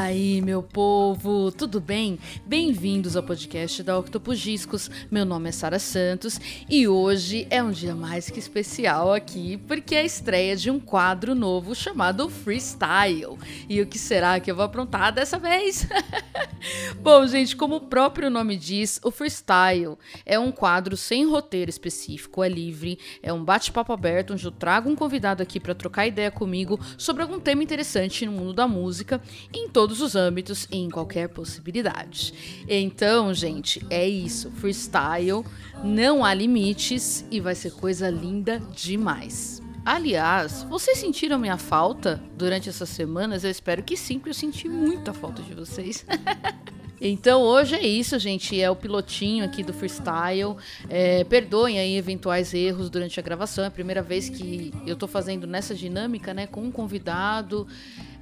aí, meu povo, tudo bem? Bem-vindos ao podcast da Octopus Discos. Meu nome é Sara Santos e hoje é um dia mais que especial aqui, porque é a estreia de um quadro novo chamado Freestyle. E o que será que eu vou aprontar dessa vez? Bom, gente, como o próprio nome diz, o freestyle é um quadro sem roteiro específico, é livre, é um bate-papo aberto onde eu trago um convidado aqui para trocar ideia comigo sobre algum tema interessante no mundo da música, em todos os âmbitos e em qualquer possibilidade. Então, gente, é isso, freestyle, não há limites e vai ser coisa linda demais. Aliás, vocês sentiram minha falta durante essas semanas? Eu espero que sim, porque eu senti muita falta de vocês. Então hoje é isso, gente. É o pilotinho aqui do freestyle. É, perdoem aí eventuais erros durante a gravação. É a primeira vez que eu tô fazendo nessa dinâmica, né? Com um convidado,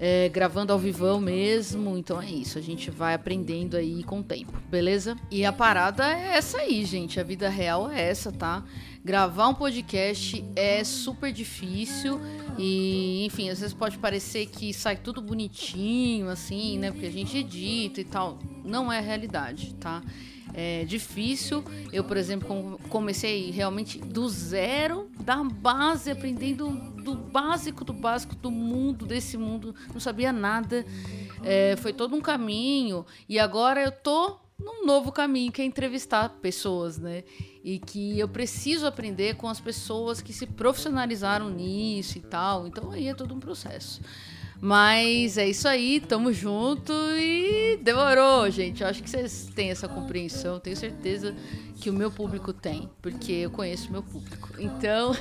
é, gravando ao vivão mesmo. Então é isso. A gente vai aprendendo aí com o tempo, beleza? E a parada é essa aí, gente. A vida real é essa, tá? Gravar um podcast é super difícil e, enfim, às vezes pode parecer que sai tudo bonitinho, assim, né? Porque a gente edita e tal. Não é a realidade, tá? É difícil. Eu, por exemplo, com- comecei realmente do zero, da base, aprendendo do básico do básico do mundo, desse mundo. Não sabia nada. É, foi todo um caminho. E agora eu tô num novo caminho, que é entrevistar pessoas, né? E que eu preciso aprender com as pessoas que se profissionalizaram nisso e tal. Então aí é todo um processo. Mas é isso aí, tamo junto e demorou, gente. Eu acho que vocês têm essa compreensão, tenho certeza que o meu público tem, porque eu conheço o meu público. Então,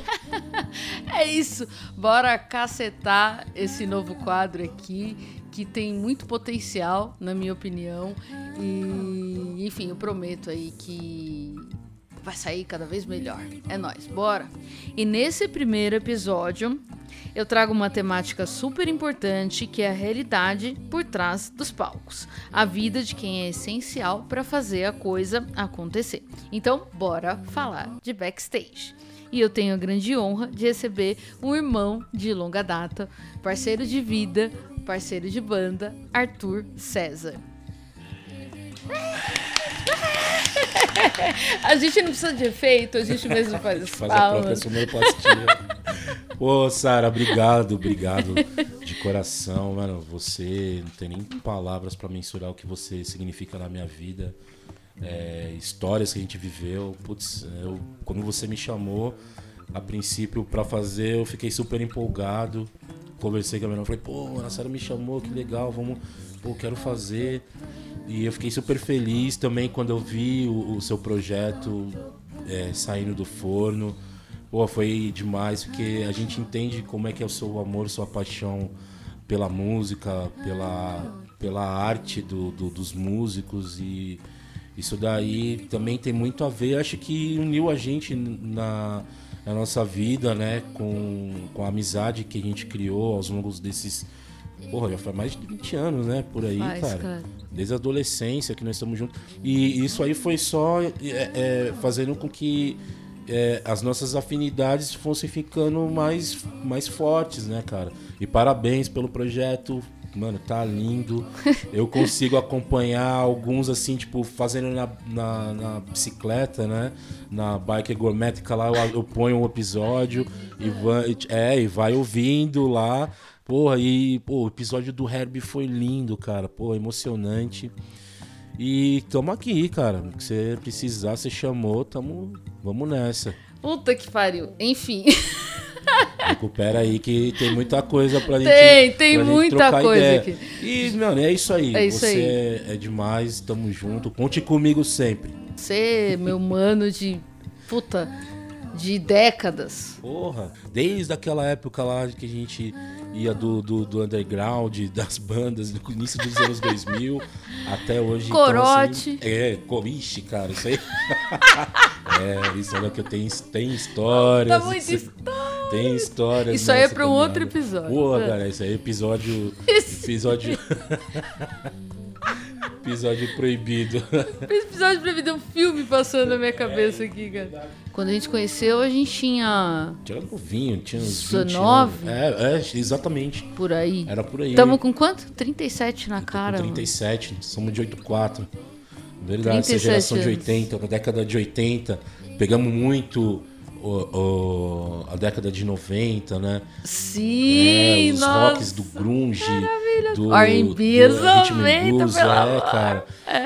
é isso. Bora cacetar esse novo quadro aqui, que tem muito potencial, na minha opinião. E, enfim, eu prometo aí que vai sair cada vez melhor. É nóis, bora! E nesse primeiro episódio, eu trago uma temática super importante que é a realidade por trás dos palcos. A vida de quem é essencial para fazer a coisa acontecer. Então, bora falar de backstage. E eu tenho a grande honra de receber um irmão de longa data, parceiro de vida, parceiro de banda, Arthur César. A gente não precisa de efeito, a gente mesmo faz as Faz a própria palmas. sonoplastia. Pô, Sara, obrigado, obrigado de coração, mano. Você não tem nem palavras pra mensurar o que você significa na minha vida. É, histórias que a gente viveu. Putz, eu, quando você me chamou, a princípio, pra fazer, eu fiquei super empolgado. Conversei com a minha irmã, falei, pô, a Sara me chamou, que legal, vamos, pô, quero fazer. E eu fiquei super feliz também quando eu vi o, o seu projeto é, saindo do forno. Pô, foi demais, porque a gente entende como é que é o seu amor, sua paixão pela música, pela, pela arte do, do- dos músicos e isso daí também tem muito a ver, acho que uniu a gente na, na nossa vida, né, com, com a amizade que a gente criou aos longos desses, porra, já faz mais de 20 anos, né, por aí, Faz, cara. cara. Desde a adolescência que nós estamos juntos. E isso aí foi só é, é, fazendo com que é, as nossas afinidades fossem ficando mais, mais fortes, né, cara? E parabéns pelo projeto. Mano, tá lindo. Eu consigo acompanhar alguns, assim, tipo, fazendo na, na, na bicicleta, né? Na bike gourmética lá, eu, eu ponho um episódio e vai, é, e vai ouvindo lá. Porra, e pô, o episódio do Herbie foi lindo, cara. Pô, emocionante. E tamo aqui, cara. O que você precisar, você chamou, tamo. Vamos nessa. Puta que pariu. Enfim. Recupera aí que tem muita coisa pra gente. Tem, tem muita coisa ideia. aqui. E, mano, é isso aí. É isso Você aí. É, é demais, tamo junto. Conte comigo sempre. Você, meu mano de. Puta. De décadas. Porra, desde aquela época lá que a gente ia do, do, do underground, das bandas, do início dos anos 2000 até hoje. então, Corote. assim, é, co- ixi, cara, isso aí. é, isso é que eu tenho, tem histórias. Tá muito história. Tem histórias. Isso aí é pra um outro episódio. Pô, É. cara, isso aí é episódio. Episódio. episódio proibido. Esse episódio deu um filme passando na minha cabeça aqui, cara. Quando a gente conheceu, a gente tinha Tinha novinho, tinha uns 20 19? anos. É, é, exatamente. por aí. Era por aí. Tamo com quanto? 37 na cara. mano. 37, somos de 84. Verdade, essa 37 geração de anos. 80, na década de 80, pegamos muito o- o- a década de 90, né? Sim, É, os nossa. rocks do grunge, do R&B, do rhythm and 90, blues, é, cara.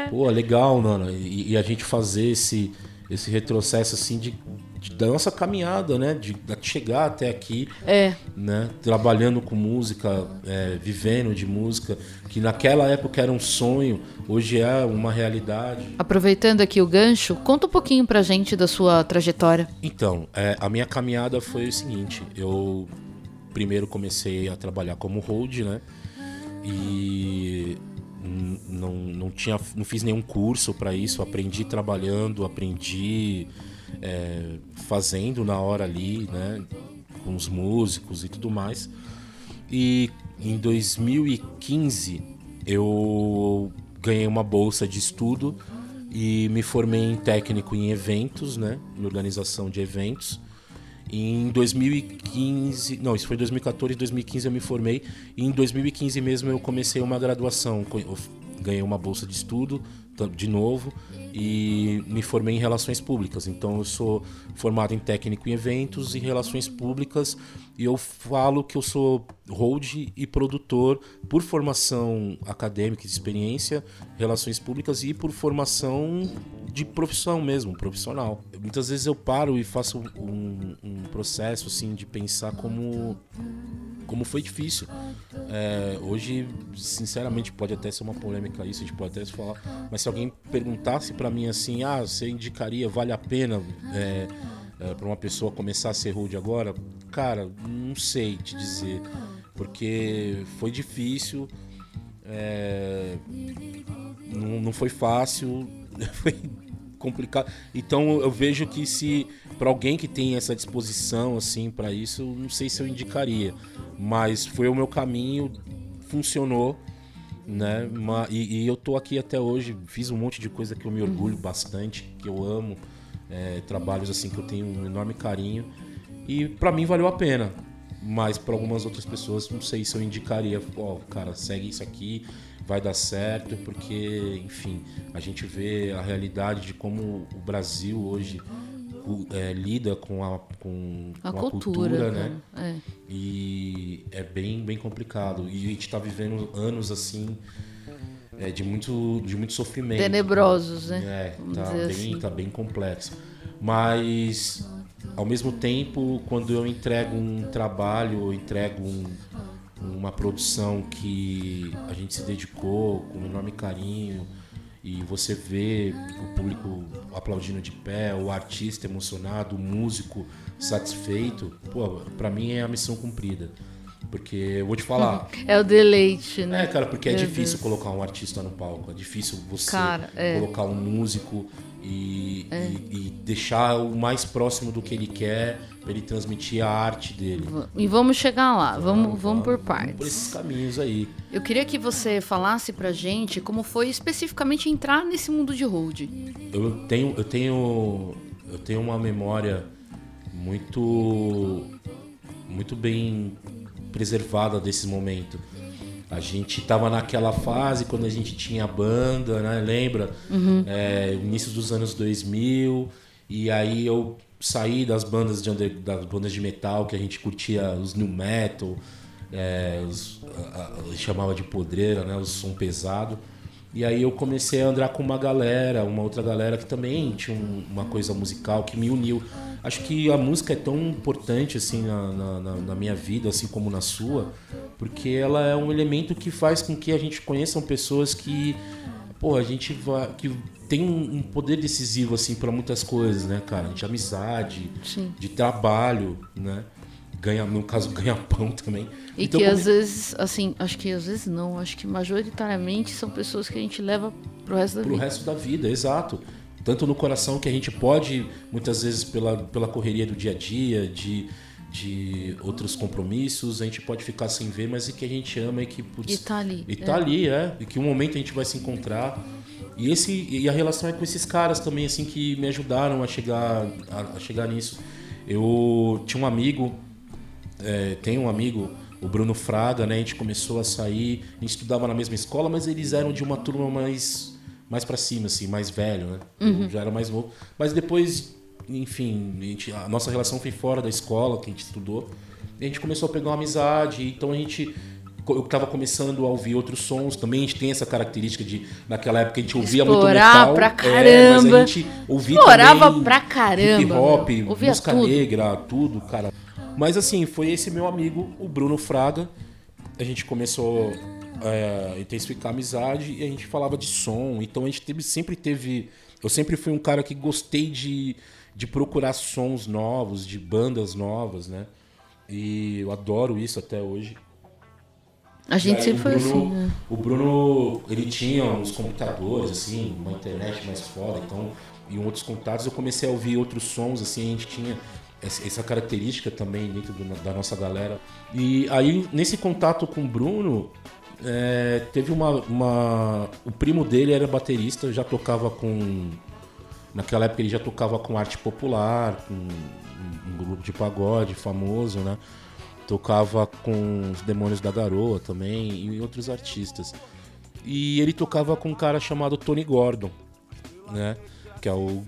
Pô, legal, mano. E, e a gente fazer esse, esse retrocesso assim de, de- da nossa caminhada, né? De, de chegar até aqui, É, né? Trabalhando com música, é, vivendo de música, que naquela época era um sonho, hoje é uma realidade. aproveitando aqui o gancho, conta um pouquinho pra gente da sua trajetória. Então, é, a minha caminhada foi o seguinte: eu primeiro comecei a trabalhar como hold, né? E não, não, tinha, não fiz nenhum curso para isso, aprendi trabalhando, aprendi é, fazendo na hora ali, né? Com os músicos e tudo mais. E em 2015 eu ganhei uma bolsa de estudo e me formei em técnico em eventos, né? Em organização de eventos. Em 2015, não, isso foi 2014, 2015 eu me formei. E em 2015 mesmo eu comecei uma graduação, ganhei uma bolsa de estudo de novo e me formei em relações públicas. Então eu sou formado em técnico em eventos e relações públicas e eu falo que eu sou hold e produtor por formação acadêmica de experiência, relações públicas e por formação de profissão mesmo, profissional. Muitas vezes eu paro e faço um, um processo assim de pensar como como foi difícil. É, hoje, sinceramente, pode até ser uma polêmica isso, a gente pode até falar, mas se alguém perguntasse pra mim assim, ah, você indicaria, vale a pena é, é, para uma pessoa começar a ser rude agora? Cara, não sei te dizer, porque foi difícil, é, não, não foi fácil, foi complicado. Então eu vejo que se para alguém que tem essa disposição assim para isso, não sei se eu indicaria, mas foi o meu caminho, funcionou, né? E, e eu tô aqui até hoje, fiz um monte de coisa que eu me orgulho bastante, que eu amo, é, trabalhos assim que eu tenho um enorme carinho e para mim valeu a pena. Mas para algumas outras pessoas, não sei se eu indicaria, ó, cara, segue isso aqui, vai dar certo, porque, enfim, a gente vê a realidade de como o Brasil hoje é, lida com a, com, A com cultura, né? cara. É. E é bem, bem complicado. E a gente tá vivendo anos assim é, de, muito, de muito sofrimento. Tenebrosos, né? É, tá bem, assim. tá bem complexo. Mas, ao mesmo tempo, quando eu entrego um trabalho, eu entrego um- uma produção que a gente se dedicou com um enorme carinho e você vê o público aplaudindo de pé, o artista emocionado, o músico satisfeito, pô, pra mim é a missão cumprida. Porque eu vou te falar, É o deleite, né? é, cara, porque é Meu difícil Deus. colocar um artista no palco. É difícil você Cara, é. colocar um músico e, e- e deixar o mais próximo do que ele quer pra ele transmitir a arte dele. E vamos chegar lá, vamos, vamos por Vamos por partes. esses caminhos aí. Eu queria que você falasse pra gente como foi especificamente entrar nesse mundo de hold. Eu tenho, eu tenho, eu tenho uma memória muito, muito bem preservada desse momento. A gente tava naquela fase quando a gente tinha banda, né? Lembra? É, início dos anos 2000. E aí eu saí das bandas de under- das bandas de metal que a gente curtia os new metal, é, os, a, a- chamava de podreira, né? O som pesado. E aí eu comecei a andar com uma galera, uma outra galera que também tinha um- uma coisa musical que me uniu. Acho que a música é tão importante assim na, na- na- minha vida, assim como na sua, porque ela é um elemento que faz com que a gente conheçam pessoas que, pô, a gente vai, que tem um, um poder decisivo assim para muitas coisas, né, cara? De amizade, Sim. de trabalho, né? Ganha, no caso, ganha pão também. E Então, que come- às vezes, assim, acho que às vezes não, acho que majoritariamente são pessoas que a gente leva pro resto da pro vida. resto da vida, exato. Tanto no coração que a gente pode, muitas vezes pela, pela correria do dia a dia, de, de outros compromissos, a gente pode ficar sem ver, mas e que a gente ama e que putz, E tá ali. e tá ali, é. E que um momento a gente vai se encontrar. E, esse, e a relação é com esses caras também, assim, que me ajudaram a chegar, a, a chegar nisso. Eu tinha um amigo, é, tem um amigo, o Bruno Fraga, né? A gente começou a sair, a gente estudava na mesma escola, mas eles eram de uma turma mais, mais para cima, assim, mais velho, né? Eu já era mais novo. Mas depois, enfim, a, gente- a nossa relação foi fora da escola, que a gente estudou. E a gente começou a pegar uma amizade, então a gente. Eu tava começando a ouvir outros sons, também a gente tem essa característica de, naquela época a gente ouvia muito Explorar metal. pra é, mas caramba. a gente ouvia Explorava também pra caramba, Hip hop, música tudo. negra, tudo, cara. Mas assim, foi esse meu amigo, o Bruno Fraga. A gente começou é, a intensificar a amizade e a gente falava de som. Então a gente teve, sempre teve. Eu sempre fui um cara que gostei de, de procurar sons novos, de bandas novas, né? E eu adoro isso até hoje. A gente sempre foi o Bruno, assim, né? O Bruno, ele tinha uns computadores, assim, uma internet mais foda, então, e outros contatos. Eu comecei a ouvir outros sons, assim, a gente tinha essa característica também dentro do- da nossa galera. E aí, nesse contato com o Bruno, é, teve uma, uma. O primo dele era baterista, já tocava com. Naquela época ele já tocava com arte popular, com um, um grupo de pagode famoso, né? Tocava com os Demônios da Garoa também e outros artistas. E ele tocava com um cara chamado Tony Gordon, né? Que é o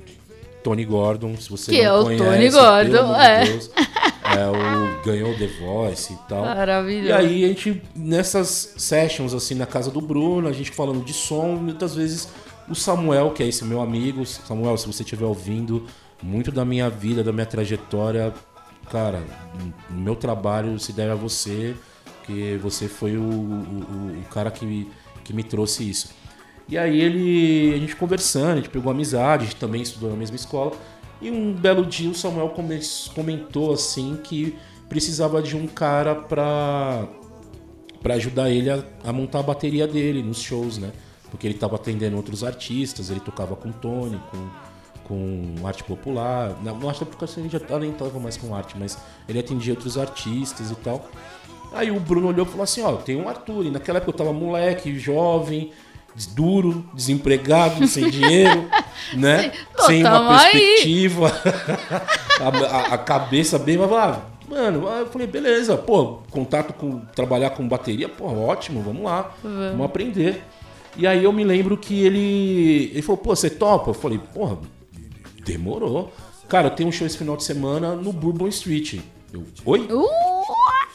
Tony Gordon, se você Que não é o conhece, Tony pelo Gordon, amor de é. Deus, é o ganhou The Voice e tal. Maravilhoso. E aí a gente, nessas sessions assim na casa do Bruno, a gente falando de som, muitas vezes o Samuel, que é esse meu amigo, Samuel, se você estiver ouvindo, muito da minha vida, da minha trajetória, cara, o meu trabalho se deve a você, que você foi o, o, o cara que que me trouxe isso. E aí ele, a gente conversando, a gente pegou amizade, a gente também estudou na mesma escola. E um belo dia o Samuel come- comentou assim que precisava de um cara pra, pra ajudar ele a, a montar a bateria dele nos shows, né? Porque ele tava atendendo outros artistas, ele tocava com Tony, com, com arte popular. Na na arte popular ele já nem tava mais com arte, mas ele atendia outros artistas e tal. Aí o Bruno olhou e falou assim, ó, tem um Arthur. E naquela época eu tava moleque, jovem, duro, desempregado, sem dinheiro, né? Pô, sem uma perspectiva. a, a- cabeça bem, mas ah, mano, eu falei, beleza, pô, contato com, trabalhar com bateria, pô, ótimo, vamos lá, vamos aprender. E aí eu me lembro que ele, ele falou, pô, você topa? Eu falei, porra, demorou. Cara, eu tenho um show esse final de semana no Bourbon Street. Eu, oi? Uh,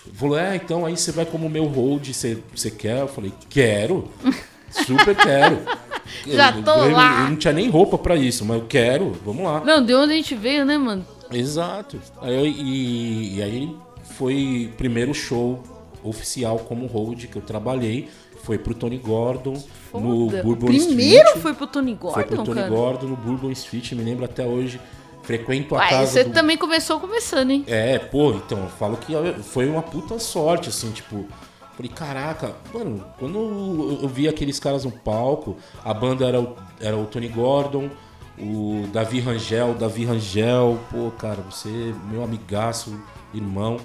Ele falou, é, então aí você vai como meu hold, você, você quer? Eu falei, quero. Super quero. Já Eu- tô eu, lá. Eu não tinha nem roupa pra isso, mas eu quero, vamos lá. não, de onde a gente veio, né, mano? Exato. Aí, eu- e, e aí foi o primeiro show oficial como hold que eu trabalhei. Foi pro Tony Gordon no Foda. Bourbon Primeiro Street. foi pro Tony Gordon, Foi pro Tony cara. Gordon no Bourbon Street, me lembro até hoje. Frequento a Uai, casa você do... também começou começando, hein? É, pô, então, eu falo que foi uma puta sorte, assim, tipo. Falei, caraca, mano, quando eu- vi aqueles caras no palco, a banda era o, era o Tony Gordon, o Davi Rangel, Davi Rangel, pô, cara, você, meu amigaço, irmão,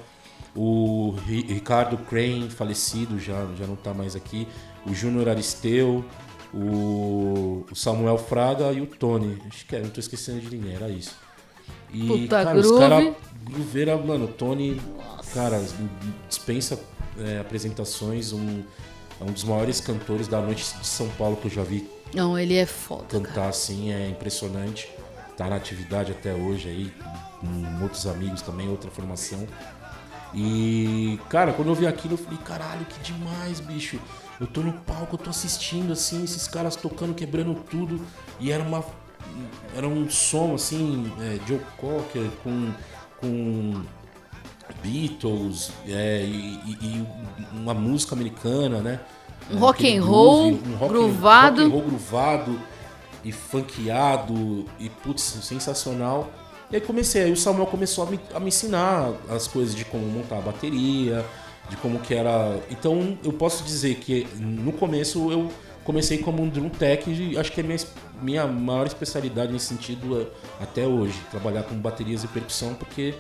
o Ri- Ricardo Crane, falecido, já, já não tá mais aqui, o Júnior Aristeu, o, o Samuel Fraga e o Tony. Acho que é, não tô esquecendo de ninguém, era isso. E, Puta cara, os groove. caras. Grooveira, mano, o Tony, cara, dispensa é, apresentações, um, é um dos maiores cantores da noite de São Paulo que eu já vi Não, ele é foda, cara. cantar assim, é impressionante. Tá na atividade até hoje aí, com outros amigos também, outra formação. E, cara, quando eu vi aquilo, eu falei, caralho, que demais, bicho. Eu tô no palco, eu tô assistindo, assim, esses caras tocando, quebrando tudo. E era uma. Era um som, assim, é, Joe Cocker com. com Beatles é, e, e- uma música americana, né? Um rock and roll groove, um rock, groovado. rock and roll e funkeado e putz, sensacional. E aí comecei, aí o Samuel começou a me, a me ensinar as coisas de como montar a bateria, de como que era. Então eu posso dizer que no começo eu comecei como um drum tech e acho que é minha, minha maior especialidade nesse sentido é, até hoje, trabalhar com baterias e percussão, porque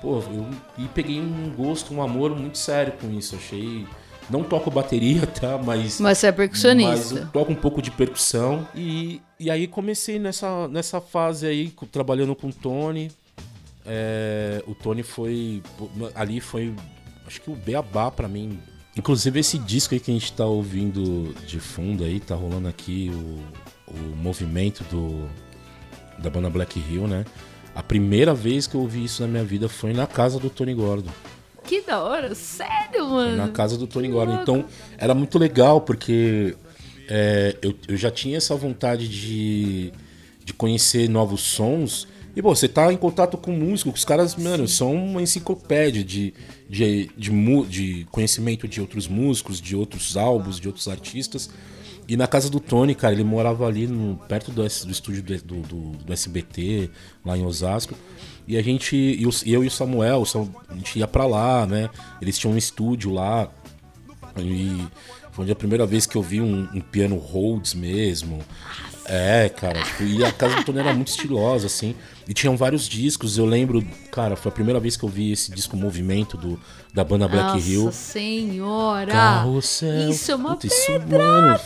pô, eu e peguei um gosto, um amor muito sério com isso. Achei. Não toco bateria, tá? Mas. Mas você é Mas percussionista. eu toco um pouco de percussão. E, e aí comecei nessa, nessa fase aí, trabalhando com o Tony. É, o Tony foi. Ali foi. Acho que o beabá pra mim. Inclusive esse disco aí que a gente tá ouvindo de fundo aí, tá rolando aqui o, o movimento do, da banda Black Hill, né? A primeira vez que eu ouvi isso na minha vida foi na casa do Tony Gordon. Que da hora, sério, Na mano. casa do Tony que Gordon. louco. Então, era muito legal, porque é, eu, eu já tinha essa vontade de, de conhecer novos sons. E, pô, você tá em contato com músico, os caras, mano, são uma enciclopédia de, de, de, de conhecimento de outros músicos, de outros álbuns, de outros artistas. E na casa do Tony, cara, ele morava ali no, perto do, do estúdio do, do, do- SBT, lá em Osasco. E a gente, e eu e o Samuel, a gente ia pra lá, né? Eles tinham um estúdio lá. E foi a primeira vez que eu vi um, um piano Rhodes mesmo. É, cara, tipo, e a casa do Tony era muito estilosa, assim. E tinham vários discos. Eu lembro, cara, foi a primeira vez que eu vi esse disco Movimento do, da banda Black Nossa Hill. senhora. Carrossel. Isso é uma Puta, isso, mano,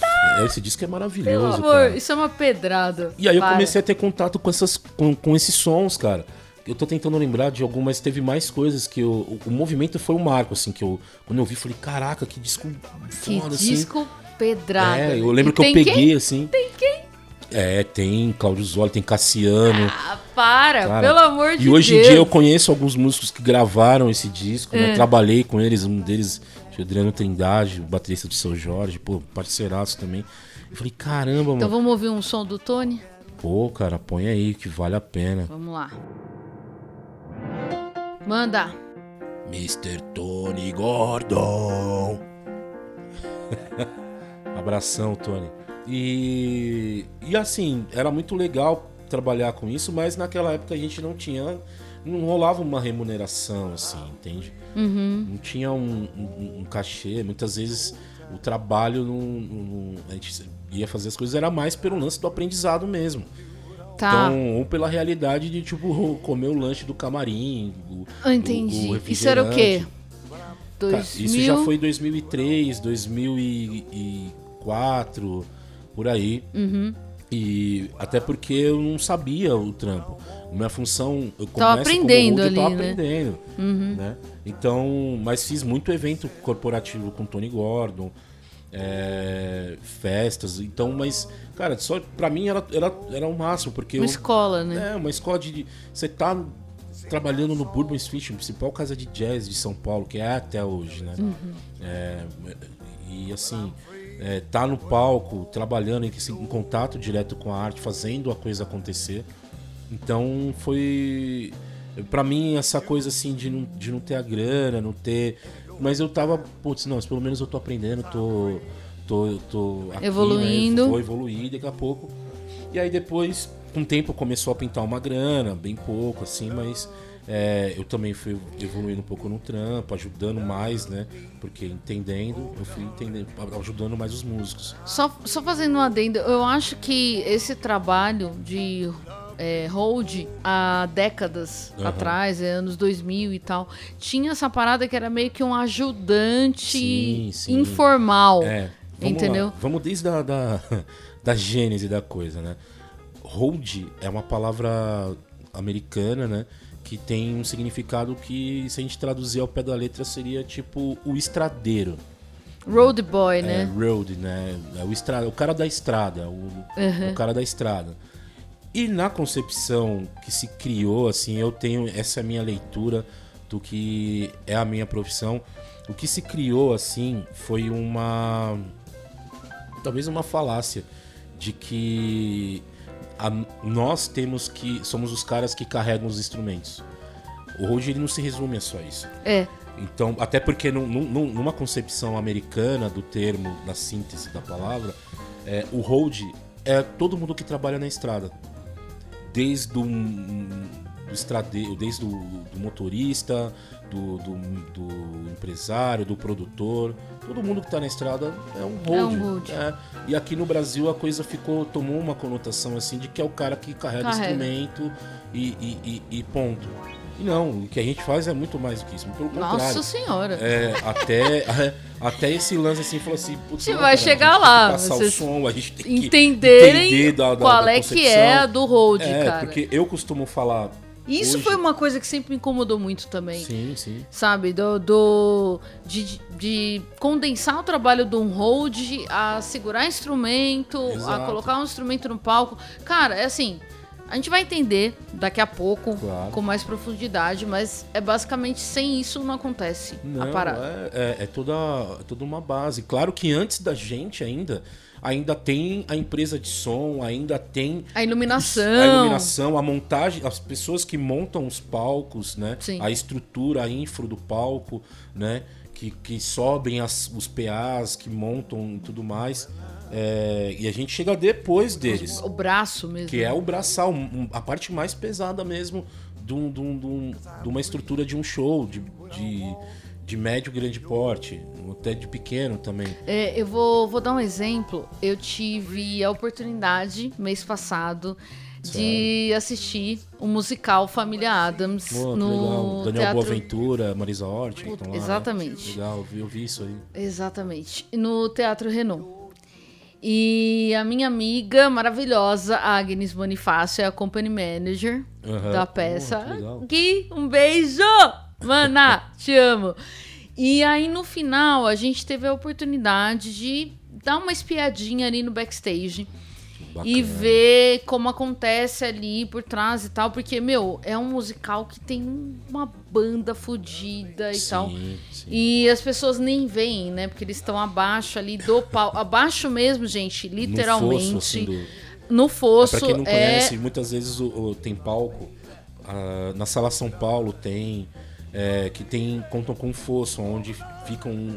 esse disco é Pelo maravilhoso, amor, cara. isso é uma pedrada. E aí eu Para. comecei a ter contato com, essas, com, com esses sons, cara. Eu tô tentando lembrar de algumas, teve mais coisas que eu, o, o movimento foi um marco, assim, que eu, quando eu vi, falei, caraca, que disco Que foda, assim. disco pedrada. É, eu lembro E que eu peguei, Quem? assim. Tem quem? É, tem Claudio Zoli, tem Cassiano. Ah, para, cara. pelo amor de E hoje Deus. em dia eu conheço alguns músicos que gravaram esse disco, né? É. Trabalhei com eles, um deles, o Adriano Trindade, o baterista do Seu Jorge, pô, parceiraço também. Eu falei, caramba, Então mano. vamos ouvir um som do Tony? Pô, cara, põe aí que vale a pena. Vamos lá. Manda. Mr. Tony Gordon. Abração, Tony. E, e assim, era muito legal trabalhar com isso, mas naquela época a gente não tinha. Não rolava uma remuneração, assim, entende? Uhum. Não tinha um, um- um cachê. Muitas vezes o trabalho não, não- A gente ia fazer as coisas, era mais pelo lance do aprendizado mesmo. Tá. Então, ou pela realidade de, tipo, comer o lanche do camarim. o- Eu entendi. o- o Isso era o quê? Cara, 2000... Isso já foi 2003, 2004, por aí. Uhum. E até porque eu não sabia o trampo. Minha função, eu começo como aprendendo tava ali, né? aprendendo, Uhum. né? Então, mas fiz muito evento corporativo com Tony Gordon, é, festas, então, mas, cara, só pra mim era, era, era o máximo, porque Uma eu, escola, né? é, uma escola de. Você tá trabalhando no Bourbon Street, principal casa de jazz de São Paulo, que é até hoje, né? É, e assim, é, tá no palco, trabalhando em, em contato direto com a arte, fazendo a coisa acontecer. Então foi. Pra mim, essa coisa assim de não, de não ter a grana, não ter. Mas eu tava, putz, não, pelo menos eu tô aprendendo, tô. tô, tô aqui, Evoluindo. Né? Vou evoluir daqui a pouco. E aí depois, com o tempo, começou a pintar uma grana, bem pouco, assim, mas é, eu também fui evoluindo um pouco no trampo, ajudando mais, né? Porque entendendo, eu fui entendendo, ajudando mais os músicos. Só, só fazendo um adendo, eu acho que esse trabalho de é, hold há décadas Aham. atrás, é, anos 2000 e tal, tinha essa parada que era meio que um ajudante Sim, sim. informal. É, vamos Entendeu? lá. Vamos desde a da, da gênese da coisa, né? Hold é uma palavra americana, né? Que tem um significado que, se a gente traduzir ao pé da letra, seria tipo o estradeiro. Road boy, É, né? road, né? É o, estra... o cara da estrada, o... Uhum. o cara da estrada. E na concepção que se criou, assim, eu tenho essa minha leitura do que é a minha profissão. O que se criou, assim, foi uma. talvez uma falácia de que a- nós temos que. somos os caras que carregam os instrumentos. O road ele não se resume a só isso. É. Então, até porque num- num- numa concepção americana do termo, da síntese da palavra, é, o hold é todo mundo que trabalha na estrada. Desde o do estradeiro, desde o do motorista, do, do, do empresário, do produtor, todo mundo que está na estrada é um hold. É um hold. É. E aqui no Brasil a coisa ficou, tomou uma conotação assim de que é o cara que carrega, Carrega. instrumento e, e, e- e ponto. E não, o que a gente faz é muito mais do que isso. Pelo contrário. Nossa senhora. É, até, até esse lance assim, falou assim, putz, Você não, vai cara, chegar lá, passar vocês o som, a gente tem que Entenderem entender da- da- qual da é que é a do hold, É, cara. porque eu costumo falar. Isso hoje- foi uma coisa que sempre me incomodou muito também. Sim, sim. Sabe? Do. do de, de condensar o trabalho de um hold a segurar instrumento, a Exato. colocar um instrumento no palco. Cara, é assim. A gente vai entender daqui a pouco Claro. com mais profundidade, mas é basicamente sem isso não acontece a Não, parada. é, é, é toda, é toda uma base. Claro que antes da gente ainda, ainda tem a empresa de som, ainda tem A iluminação. a iluminação, a montagem, as pessoas que montam os palcos, né? Sim. A estrutura, a infra do palco, né? Que, que sobem as- os PAs, que montam e tudo mais. É, e a gente chega depois deles. O braço mesmo. Que é o braçal, a parte mais pesada mesmo de, um- de um- de um- de uma estrutura de um show, de, de, de médio grande porte, até de pequeno também. É, eu vou, vou dar um exemplo. Eu tive a oportunidade, mês passado, de assistir o musical Família Adams Pô, no legal. Daniel teatro. Boaventura, Marisa Hort. que estão lá, né? exatamente. Legal, eu vi, eu vi isso aí. Exatamente. No Teatro Renault. E a minha amiga maravilhosa, Agnes Bonifácio, é a company manager Aham. da peça. que legal. Gui, um beijo! Mana, te amo. E aí, no final, a gente teve a oportunidade de dar uma espiadinha ali no backstage. E Bacana. ver como acontece ali por trás e tal. Porque, meu, é um musical que tem uma banda fodida e tal. Sim, sim. E as pessoas nem veem, né? Porque eles estão abaixo ali do palco. Abaixo mesmo, gente, No literalmente. fosso, assim, do- No fosso. Pra quem não é... conhece, muitas vezes o, o- tem palco. ah, na Sala São Paulo tem. É, que tem. contam com fosso, onde ficam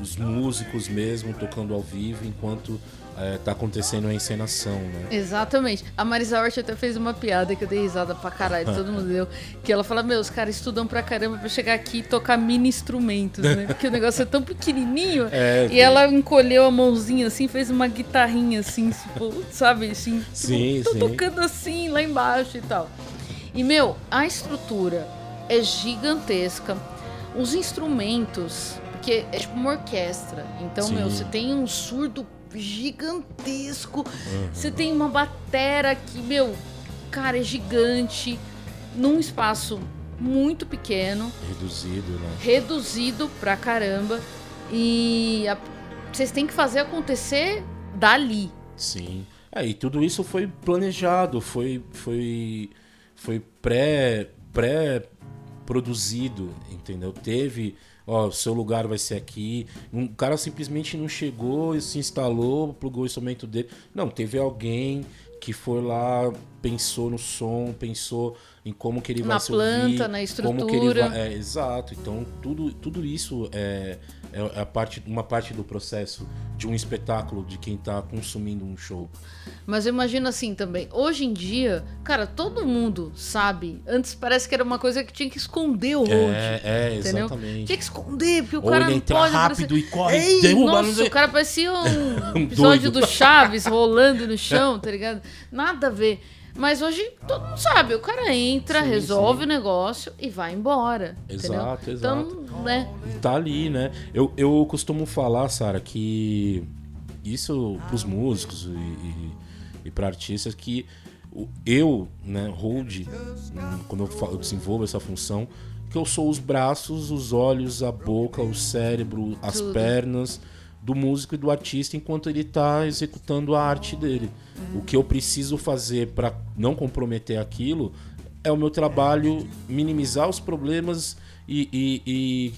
os músicos mesmo tocando ao vivo enquanto é, tá acontecendo a encenação, né? Exatamente. A Marisa Hort até fez uma piada que eu dei risada pra caralho, todo mundo deu. Que ela fala: Meu, os caras estudam pra caramba pra chegar aqui e tocar mini instrumentos, né? Porque o negócio é tão pequenininho. É, e ela encolheu a mãozinha assim, fez uma guitarrinha assim, tipo, sabe? Assim, tipo, Sim, tô sim. tocando assim lá embaixo e tal. E, meu, a estrutura é gigantesca. Os instrumentos, porque é tipo uma orquestra. Então, Sim. meu, você tem um surdo gigantesco. Você tem uma batera que, meu, cara, é gigante. Num espaço muito pequeno, Reduzido, né? reduzido pra caramba. E a- vocês têm que fazer acontecer dali. Sim. É, e tudo isso foi planejado, foi foi foi pré pré produzido, entendeu? Teve, ó, seu lugar vai ser aqui. Um cara simplesmente não chegou e se instalou, plugou o instrumento dele. Não, teve alguém que foi lá, pensou no som, pensou em como que ele vai Na se planta, ouvir, na como que ele estrutura. vai, é, exato. Então tudo, tudo isso é, é a parte, uma parte do processo de um espetáculo de quem tá consumindo um show. Mas eu imagino assim também. Hoje em dia, cara, todo mundo sabe. Antes parece que era uma coisa que tinha que esconder o hold. É, é, Entendeu? exatamente. Tinha que esconder, porque o Ou cara ele não entra pode rápido aparecer. e corre, Ei, derruba, Nossa, o cara parecia um Um episódio do Chaves rolando no chão, tá ligado? Nada a ver. Mas hoje todo mundo sabe, o cara entra, Sim, resolve sim. o negócio e vai embora. Exato, entendeu? exato. Então, né? Tá ali, né? Eu, eu costumo falar, Sara, que isso pros músicos e, e, e para artistas, que eu, né, hold, quando eu, fa- eu desenvolvo essa função, que eu sou os braços, os olhos, a boca, o cérebro, as Tudo. pernas do músico e do artista enquanto ele tá executando a arte dele. O que eu preciso fazer para não comprometer aquilo é o meu trabalho minimizar os problemas e, e-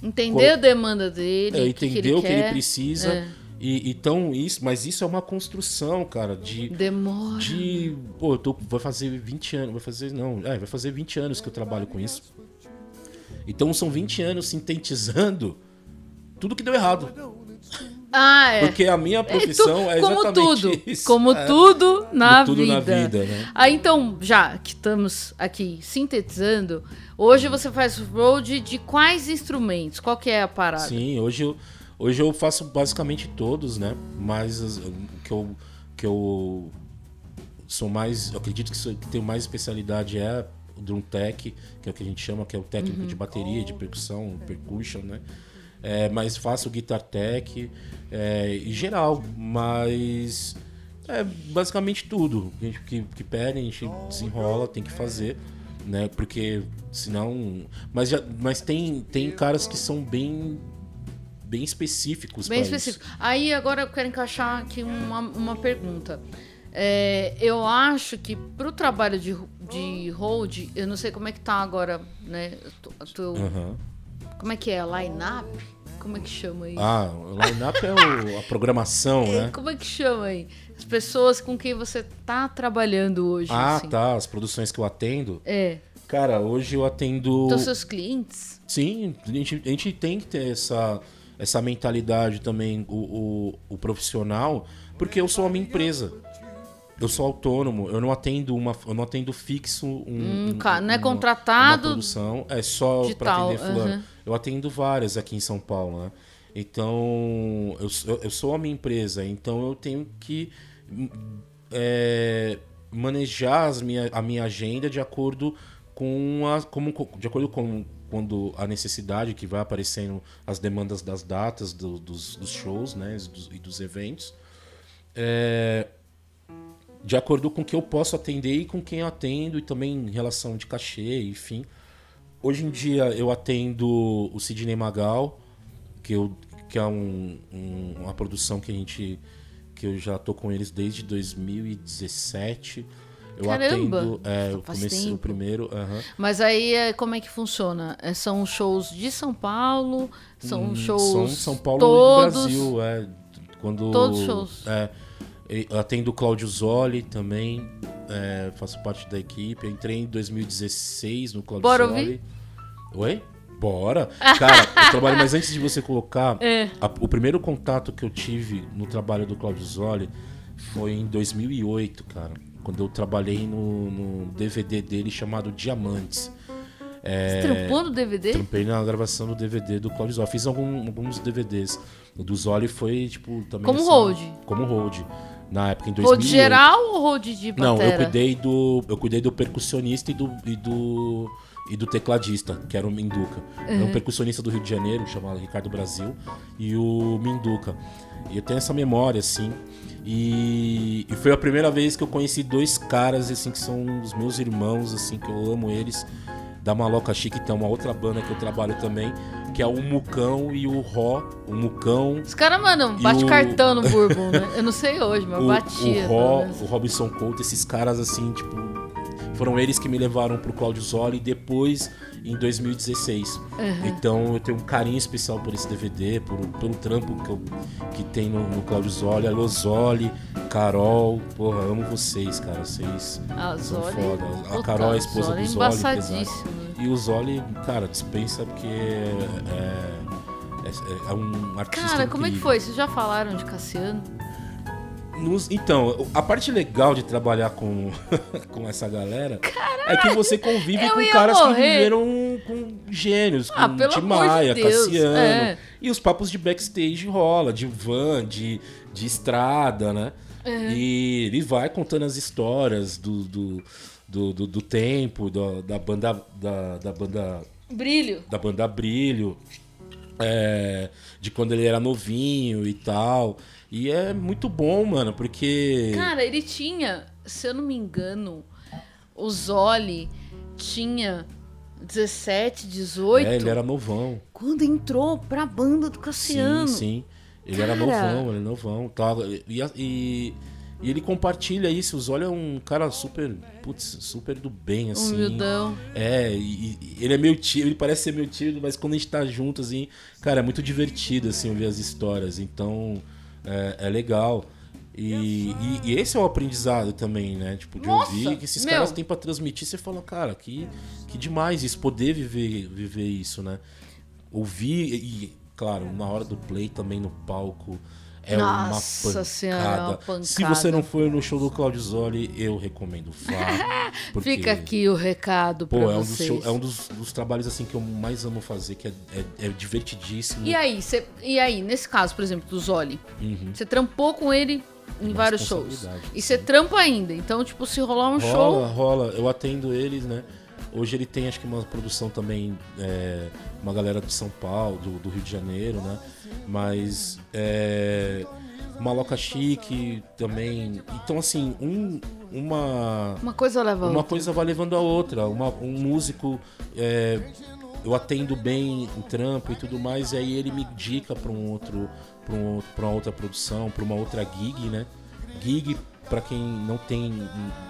e Entender a demanda dele, é, o que, entender ele o que quer. ele precisa. É. E, então, isso, mas isso é uma construção, cara, de. Demora. de pô, eu tô, vai fazer 20 anos, vai fazer, não, é, vai fazer 20 anos que eu trabalho com isso. Então são 20 anos sintetizando tudo que deu errado. Ah, é. Porque a minha É, tu- profissão é, como exatamente tudo, isso. como é, tudo na tudo vida. na vida, né? Ah, então, já que estamos aqui sintetizando, hoje você faz road de quais instrumentos? Qual que é a parada? Sim, hoje eu, hoje eu faço basicamente todos, né? Mas as- o que eu, que eu sou mais. Eu acredito que, sou, que tenho mais especialidade é o drum tech, que é o que a gente chama, que é o técnico Uhum. de bateria, de percussão, percussion, né? É, mas faço guitar tech é, em geral, mas é basicamente tudo que, que, que pede, a gente desenrola, tem que fazer, né? Porque senão. Mas, já, mas tem, tem caras que são bem bem específicos Bem pra específico. Aí agora eu quero encaixar aqui uma, uma pergunta. É, eu acho que pro trabalho de, de hold, eu não sei como é que tá agora, né? eu tô- eu tô- isso. Como é que é? Line-up? Como é que chama isso? Ah, line-up é o- a programação, É, né? Como é que chama aí? As pessoas com quem você tá trabalhando hoje. Ah, assim. tá. As produções que eu atendo. É. Cara, hoje eu atendo. Então, seus clientes. Sim, a gente, a gente tem que ter essa, essa mentalidade também, o, o, o profissional, porque eu sou uma empresa. Eu sou autônomo, eu não atendo uma, eu não atendo fixo um, Hum, ca- não é uma- contratado uma produção, é só para atender fulano. aham. Eu atendo várias aqui em São Paulo, né? Então, eu, sou- eu sou a minha empresa, então eu tenho que hum, é, manejar as minha, a minha agenda de acordo com a, como, de acordo com quando a necessidade que vai aparecendo as demandas das datas do- dos, dos shows, né, e dos, e dos eventos. É, de acordo com o que eu posso atender e com quem eu atendo e também em relação de cachê, enfim. Hoje em dia eu atendo o Sidney Magal, que, eu, que é um- um- uma produção que a gente que eu já tô com eles desde 2017. Eu Caramba! atendo é, eu comecei o tempo. primeiro, aham. Mas aí, é, como é que funciona? É, são shows de São Paulo? São Hum, shows São São Paulo todos? e Brasil, é. Quando, Todos os shows. É, atendo o Claudio Zoli também, é, faço parte da equipe. Eu entrei em 2016 no Claudio Bora Zoli. ouvir? Oi? Bora! Cara, eu trabalho, mas antes de você colocar, É. a- o primeiro contato que eu tive no trabalho do Claudio Zoli foi em 2008, cara. Quando eu trabalhei no, no DVD dele chamado Diamantes. Você trampou no DVD? Trampei na gravação do DVD do Claudio Zoli. Fiz algum- alguns DVDs. O do Zoli foi, tipo, também. Como assim, hold? Como hold. Na época, em 2008. Hold geral ou hold de batera? Não, eu cuidei do. Eu cuidei do percussionista e do. E do e do tecladista, que era o Minduca. Era um percussionista do Rio de Janeiro, chamado Ricardo Brasil, e o Minduca. E eu tenho essa memória, assim. E, e foi a primeira vez que eu conheci dois caras, assim, que são os meus irmãos, assim, que eu amo eles. Da Maloca Chique, tem uma outra banda que eu trabalho também, que é o Mucão e o Ró. O Mucão Os caras, mano, bate o- cartão no Bourbon, né? Eu não sei hoje, mas o, batia. o, Ró, o Robinson Couto, esses caras assim, tipo, foram eles que me levaram pro Claudio Zoli depois em 2016. Então eu tenho um carinho especial por esse DVD, por, pelo trampo que, eu, que tem no, no Claudio Zoli, Alô Zoli, Carol, porra, amo vocês, cara, vocês Ah, são Zoli. foda. A Carol é a esposa Zoli é do Zoli? E o Zoli, cara, dispensa porque é, é, é um artista Cara, como é que incrível. foi? Vocês já falaram de Cassiano? Nos- então, a parte legal de trabalhar com, com essa galera é que você convive com caras que morrer. viveram com gênios, Ah, com Tim de Maia, Deus, Cassiano. é. E os papos de backstage rola, de van, de, de estrada, né? E ele vai contando as histórias do, do, do, do- do tempo, da, da banda. Da, da banda Brilho. da banda Brilho, é, de quando ele era novinho e tal. E é muito bom, mano, porque. Cara, ele tinha, se eu não me engano, o Zoli tinha 17, 18. é, ele era novão. Quando entrou pra banda do Cassiano. Sim, sim. Ele era Cara. novão, ele é novão. Tá, e, e, e ele compartilha isso. O Zóio é um cara super. Putz, super do bem, assim. Humildão. É, e, e ele é meio tímido, ele parece ser meio tímido, mas quando a gente tá junto, assim, cara, é muito divertido, assim, ouvir as histórias. Então, é, é legal. E, e- e esse é o aprendizado também, né? Tipo, de Nossa, ouvir que esses meu. caras têm pra transmitir. Você fala, cara, que, que demais isso, poder viver, viver isso, né? Ouvir e, claro, na hora do play também no palco. É Nossa uma pancada. Senhora, é uma pancada. Se você não foi no show do Claudio Zoli, eu recomendo. Vá. porque- Fica aqui o recado pra Pô, é um, dos, vocês. show- é um dos, dos trabalhos assim que eu mais amo fazer, que é, é- é divertidíssimo. E aí, cê- e aí, nesse caso, por exemplo, do Zoli, Uhum. você trampou com ele em vários shows. E você trampa ainda. Então, tipo, se rolar um rola, show. rola. Eu atendo eles, né? Hoje ele tem, acho que uma produção também, é, uma galera de São Paulo, do, do Rio de Janeiro, né? Mas é, Maloca Chique também. Então, assim, um, uma, Uma coisa leva uma outra. coisa vai levando a outra. Uma, um músico, é, eu atendo bem em trampo e tudo mais, e aí ele me indica para um outro, para um, pra uma outra produção, para uma outra gig, né? Gig, para quem não tem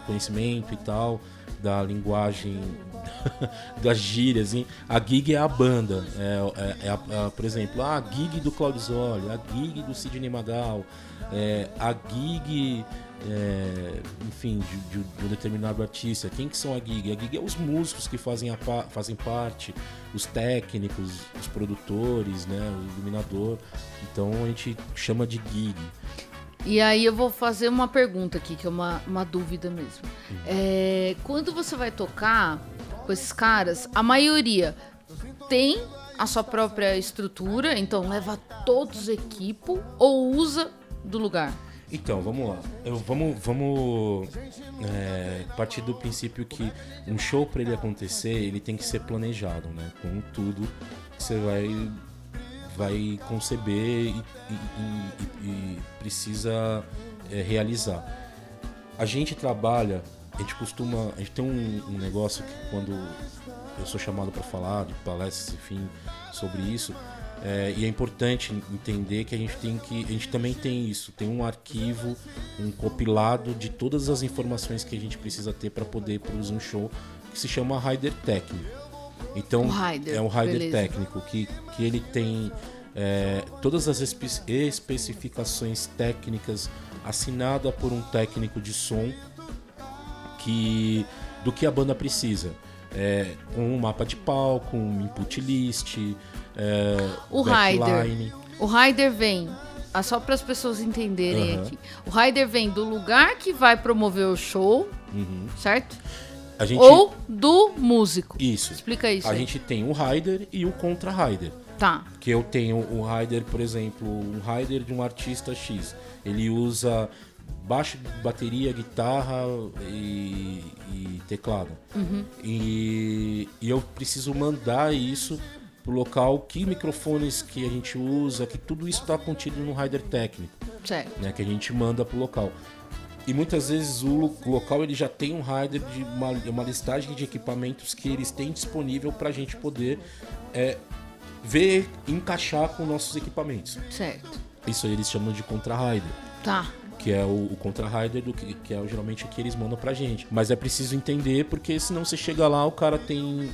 conhecimento e tal da linguagem das gírias, hein? a gig é a banda, é, é- é a- a- por exemplo, a gig do Claudio Zoli, a gig do Sidney Magal, é, a gig é, enfim, de, de- de um determinado artista. Quem que são a gig? A gig é os músicos que fazem, a fazem parte, os técnicos, os produtores, né, o iluminador. Então a gente chama de gig. E aí eu vou fazer uma pergunta aqui, que é uma, uma dúvida mesmo. É, quando você vai tocar com esses caras, a maioria tem a sua própria estrutura, então leva todos equipo ou usa do lugar? Então, vamos lá. Eu, vamos vamos é, partir do princípio que um show para ele acontecer, ele tem que ser planejado, né? Com tudo que você vai vai conceber e, e- e- e precisa é, realizar. A gente trabalha, a gente costuma, a gente tem um, um negócio que quando eu sou chamado para falar de palestras, enfim, sobre isso, é, e é importante entender que a gente tem que, a gente também tem isso, tem um arquivo, um compilado de todas as informações que a gente precisa ter para poder produzir um show que se chama Rider Técnico. Então, rider, é um rider beleza. técnico que, que ele tem é, todas as espe- especificações técnicas assinada por um técnico de som que do que a banda precisa. É, com um mapa de palco, um input list, é, O rider. O rider vem, ah, só para as pessoas entenderem Aham. aqui. O rider vem do lugar que vai promover o show, Uhum. certo? Gente, Ou do músico. isso. Explica isso. A aí. gente tem o rider e o contra rider. Tá. Que eu tenho um rider, por exemplo, um rider de um artista X. Ele usa baixo, bateria, guitarra e, e teclado. E, e eu preciso mandar isso pro local, que microfones que a gente usa, que tudo isso está contido no rider técnico Certo. né, que a gente manda pro local. E muitas vezes o lo- local ele já tem um rider de uma, uma listagem de equipamentos que eles têm disponível para a gente poder é, ver, encaixar com nossos equipamentos. Certo. Isso aí eles chamam de contra rider. Tá. Que é o, o contra rider do que, que é geralmente o que eles mandam pra gente. Mas é preciso entender porque senão você chega lá, o cara tem.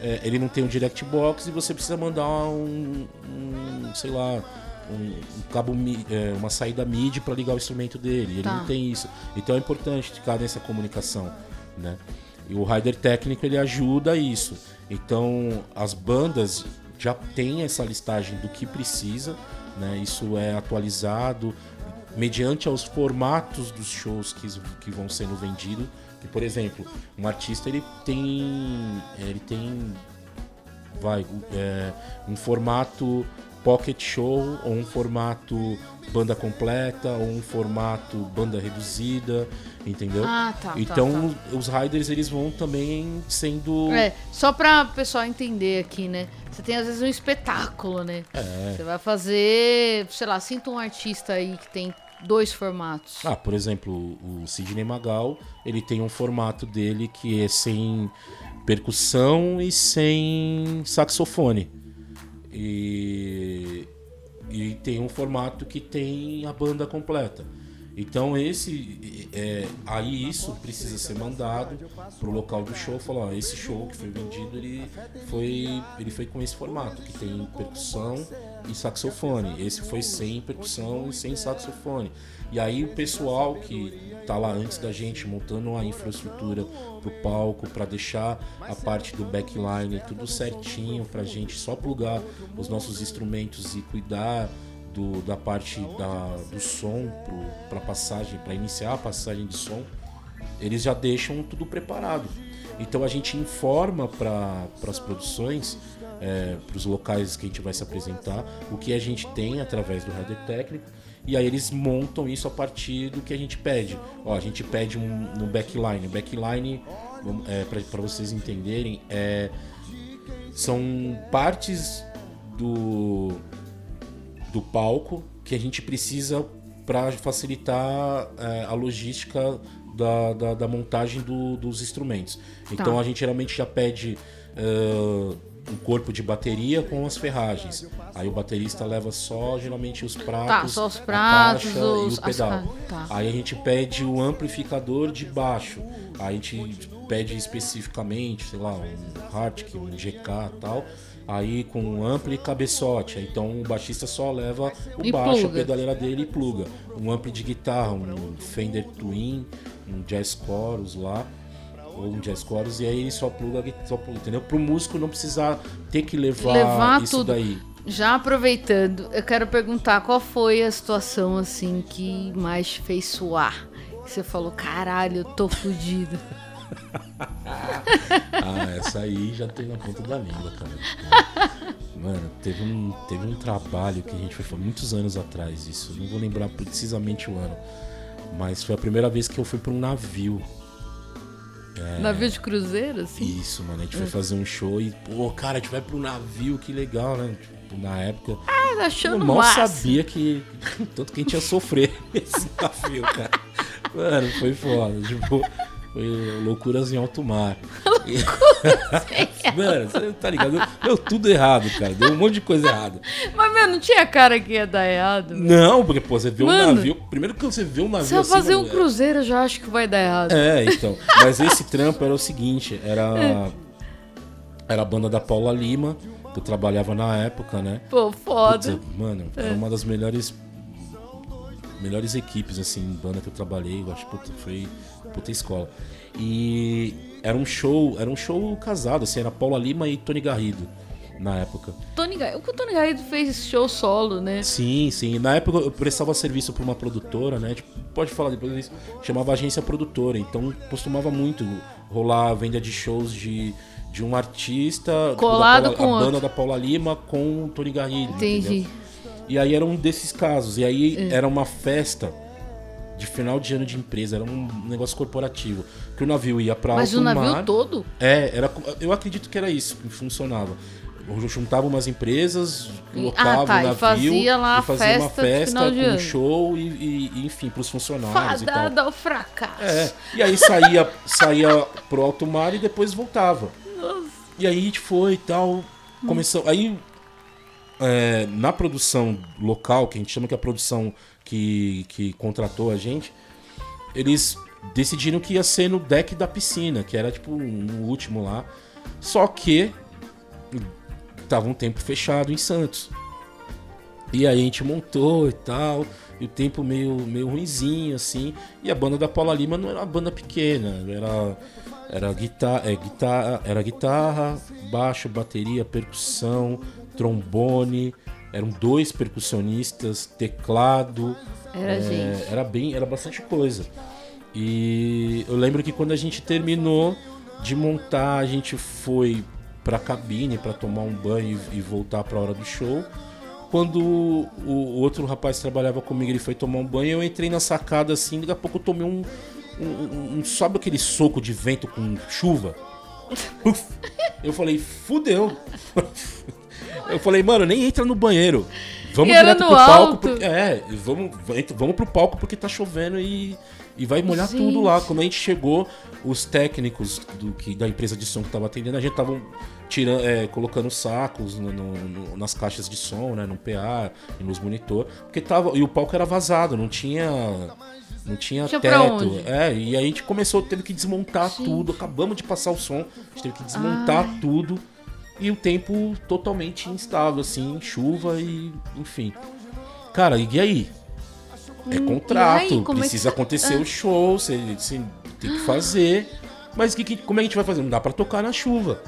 é, ele não tem um direct box e você precisa mandar um, um, sei lá, um, um cabo, é, uma saída MIDI para ligar o instrumento dele. Ele Tá. não tem isso. Então é importante ficar nessa comunicação, né? E o rider técnico ele ajuda isso. Então as bandas já têm essa listagem do que precisa, né? Isso é atualizado mediante aos formatos dos shows que, que vão sendo vendidos. Que, por exemplo, um artista ele tem ele tem vai é, um formato pocket show ou um formato banda completa ou um formato banda reduzida, entendeu? Ah, tá. tá, então tá. os riders eles vão também sendo É, só pra pessoal entender aqui, né? Você tem às vezes um espetáculo, né? É. Você vai fazer, sei lá, sinta um artista aí que tem dois formatos. Ah, por exemplo, o Sidney Magal, ele tem um formato dele que é sem percussão e sem saxofone. E, e tem um formato que tem a banda completa. Então esse é, aí isso precisa ser mandado pro local do show, falar, esse show que foi vendido, ele foi ele foi com esse formato, que tem percussão e saxofone. Esse foi sem percussão e sem saxofone. E aí o pessoal que tá lá antes da gente montando a infraestrutura pro palco para deixar a parte do backline tudo certinho pra gente só plugar os nossos instrumentos e cuidar do, da parte da, do som para passagem, para iniciar a passagem de som, eles já deixam tudo preparado. Então a gente informa para as produções, para os locais que a gente vai se apresentar, o que a gente tem através do rider técnico E aí eles montam isso a partir do que a gente pede. Ó, a gente pede um, no backline. Backline, é, para vocês entenderem, é, são partes do, do palco que a gente precisa para facilitar é, a logística da, da, da montagem do- dos instrumentos. Então Tá. a gente geralmente já pede é, um corpo de bateria com as ferragens. Aí o baterista leva só geralmente os pratos, Tá, só os a pratos, caixa os- e o pedal. tá. Aí a gente pede o amplificador de baixo. Aí a gente pede especificamente, sei lá, um Hartke, um GK e tal. Aí com um ampli e cabeçote. Então o baixista só leva o E baixo, pluga. a pedaleira dele e pluga. Um ampli de guitarra, um Fender Twin, um Jazz Chorus lá. Ou um Jazz Chorus, e aí ele só pluga, só pluga, entendeu? Pro músico não precisar ter que levar, Levar isso tudo. daí. Já aproveitando, eu quero perguntar qual foi a situação assim que mais te fez suar? Que você falou, caralho, eu tô fudido. Ah, essa aí já tem na ponta da língua, cara. Mano, teve um, teve um trabalho que a gente foi muitos anos atrás, isso. Não vou lembrar precisamente o ano. Mas foi a primeira vez que eu fui pra um navio. Navio de cruzeiro, assim? Isso, mano. A gente foi fazer um show e, pô, cara, a gente vai pro navio, que legal, né? Tipo, na época. Ah, Eu achando mal massa. sabia que. Tanto que a gente ia sofrer esse navio, cara. Mano, foi foda. Tipo, loucuras em alto mar. Mano, você tá ligado? Deu tudo errado, cara. Deu um monte de coisa errada. Mas, meu, não tinha cara que ia dar errado. Não, porque, pô, você vê um Mano. navio. Primeiro que você vê um navio Se eu assim, fazer um mano, cruzeiro, eu já acho que vai dar errado. É, então. Mas esse trampo era o seguinte, era. Era a banda da Paula Lima, que eu trabalhava na época, né? Pô, foda. Putz, mano, era uma das melhores melhores equipes assim, banda que eu trabalhei, eu acho que foi puta escola. E era um show, era um show casado, assim, era Paula Lima e Tony Garrido na época. Tony O Tony Garrido fez show solo, né? Sim, sim. Na época eu prestava serviço para uma produtora, né? Tipo, pode falar depois disso. Chamava agência produtora. Então costumava muito rolar a venda de shows de, de um artista. Colado Paula- com a banda outro. da Paula Lima com o Tony Garrido. Entendi. entendeu? E aí era um desses casos. E aí era uma festa de final de ano de empresa. Era um negócio corporativo. Que o navio ia pra Mas alto o navio mar. todo? É, era, eu acredito que era isso que funcionava. Eu juntava umas empresas, E- colocava ah, tá, o e navio fazia lá a fazia uma festa de festa com um show e, e- e, enfim, pros funcionários e. Fadada ao fracasso. É, e aí saía, saía pro alto mar e depois voltava. E aí a gente foi e tal. Começou. Aí é, na produção local, que a gente chama que é a produção que, que contratou a gente, eles decidiram que ia ser no deck da piscina, que era tipo no último lá. Só que tava um tempo fechado em Santos. E aí a gente montou e tal, e o tempo meio, meio ruinzinho, assim. E a banda da Paula Lima não era uma banda pequena, era, era, é, guitarra, era guitarra, baixo, bateria, percussão, trombone, eram dois percussionistas, teclado. Era é, gente. Era bem, era bastante coisa. E eu lembro que quando a gente terminou de montar, a gente foi pra cabine pra tomar um banho e, e voltar pra hora do show. Quando o, o outro rapaz que trabalhava comigo, ele foi tomar um banho, eu entrei na sacada assim, daqui a pouco eu tomei um, um, um- um- sabe aquele soco de vento com chuva? Uf. Eu falei, fudeu. Eu falei, mano, nem entra no banheiro. Vamos E direto pro palco. alto. Porque, é, vamos, vamos pro palco porque tá chovendo e, e vai molhar Gente. tudo lá. Quando a gente chegou, os técnicos do, que, da empresa de som que tava atendendo, a gente tava tirando, é, colocando sacos no- no- no- nas caixas de som, né? No PA e nos monitor. Porque tava. E o palco era vazado, não tinha. Não tinha teto. É, e aí a gente começou, teve que desmontar tudo. Acabamos de passar o som, a gente teve que desmontar tudo. E o tempo totalmente instável, assim, chuva e. enfim. Cara, e aí? É contrato, Hum, aí, como é que precisa você- acontecer Ah. o show, você, você tem que fazer. Mas que, que- como é que a gente vai fazer? Não dá pra tocar na chuva.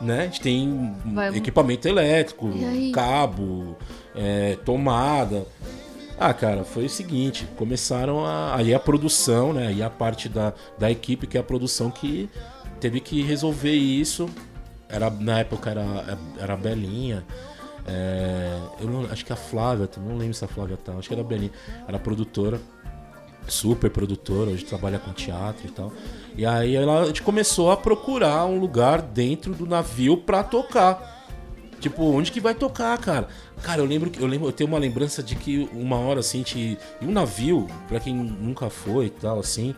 Né? A gente tem Vai- equipamento elétrico, aí? cabo, é, tomada. Ah, cara, foi o seguinte, começaram a. Aí a produção, né? E a parte da, da equipe, que é a produção, que teve que resolver isso. Era, na época era, era a Belinha. É, eu não, acho que a Flávia, não lembro se a Flávia tá, acho que era a Belém, era produtora, super produtora, hoje trabalha com teatro e tal. E aí ela, a gente começou a procurar um lugar dentro do navio pra tocar. Tipo, onde que vai tocar, cara? Cara, eu lembro que eu lembro, eu tenho uma lembrança de que uma hora assim, a gente, em um navio, pra quem nunca foi e tal, assim,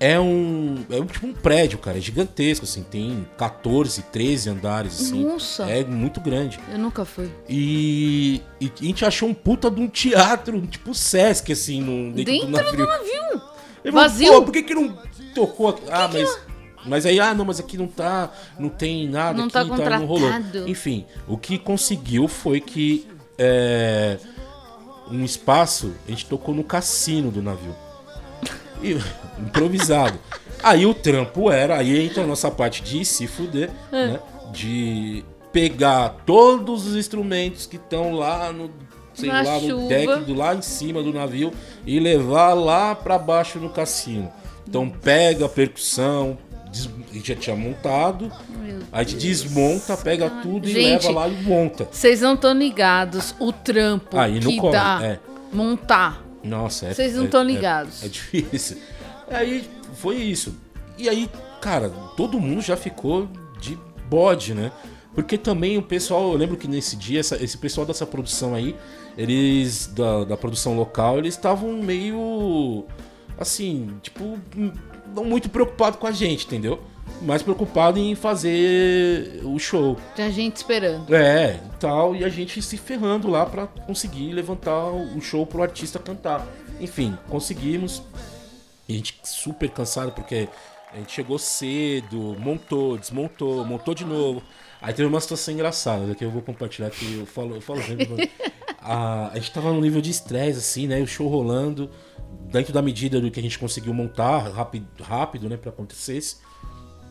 é um. É um, tipo um prédio, cara. É gigantesco, assim. Tem 14, 13 andares, assim. Nossa. É muito grande. Eu nunca fui. E, e a gente achou um puta de um teatro, tipo Sesc, assim, no, dentro, Dentro do navio. do navio. Falou, Vazio? Pô, por que, que não tocou? ah, mas. Mas aí, ah, não, mas aqui não tá. Não tem nada Não aqui, tá não rolou. Enfim, o que conseguiu foi que. é, um espaço, a gente tocou no cassino do navio. E- improvisado. Aí o trampo era, aí entra a nossa parte de se fuder, É. né? De pegar todos os instrumentos que estão lá no, sei Na lá, chuva. no deck, do lá em cima do navio e levar lá pra baixo no cassino. Então pega a percussão, des- a gente já tinha montado, Meu a gente desmonta, pega tudo e Gente. leva lá e monta. Vocês não estão ligados o trampo Aí que dá é. montar. Nossa, é. Vocês não é- tão é- ligados. É, difícil. Aí foi isso. E aí, cara, todo mundo já ficou de bode, né? Porque também o pessoal, eu lembro que nesse dia, essa- esse pessoal dessa produção aí, eles, da, da produção local, eles estavam meio, assim, tipo, não muito preocupado com a gente, entendeu? Mais preocupado em fazer o show. Tem gente esperando. É, e tal, e a gente se ferrando lá pra conseguir levantar o show pro artista cantar. Enfim, conseguimos. E a gente super cansado porque a gente chegou cedo, montou, desmontou, montou de novo. Aí teve uma situação engraçada, daqui eu vou compartilhar que eu falo, eu falo sempre, mas a, a gente tava num nível de estresse, assim, né? O show rolando, dentro da medida do que a gente conseguiu montar, rápido, rápido né, pra acontecesse.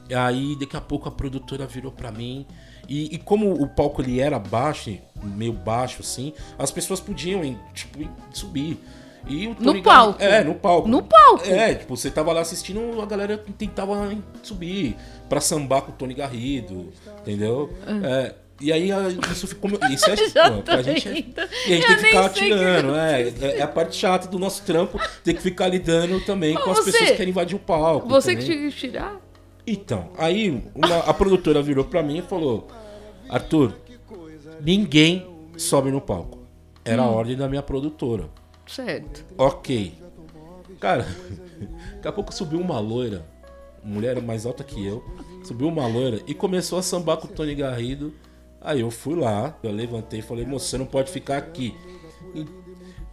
E aí, daqui a pouco, a produtora virou pra mim. E, e como o palco ele era baixo, meio baixo assim, as pessoas podiam tipo, ir subir. E o Tony palco? É, no palco. No palco? É, tipo, você tava lá assistindo, a galera tentava subir pra sambar com o Tony Garrido, entendeu? É. E aí a- isso ficou. Isso é, pô, tô pra gente é, e a gente tem que ficar sei que- atirando, é, é. É a parte chata do nosso trampo, ter que ficar lidando também com as Você- pessoas que querem invadir o palco. Você que também. tinha que tirar? Então, aí uma- a produtora virou pra mim e falou: Arthur, ninguém sobe no palco. Era Hum. a ordem da minha produtora. Certo. Ok. Cara, daqui a pouco subiu uma loira, mulher mais alta que eu, subiu uma loira e começou a sambar com o Tony Garrido. Aí eu fui lá, eu levantei e falei, moça, você não pode ficar aqui.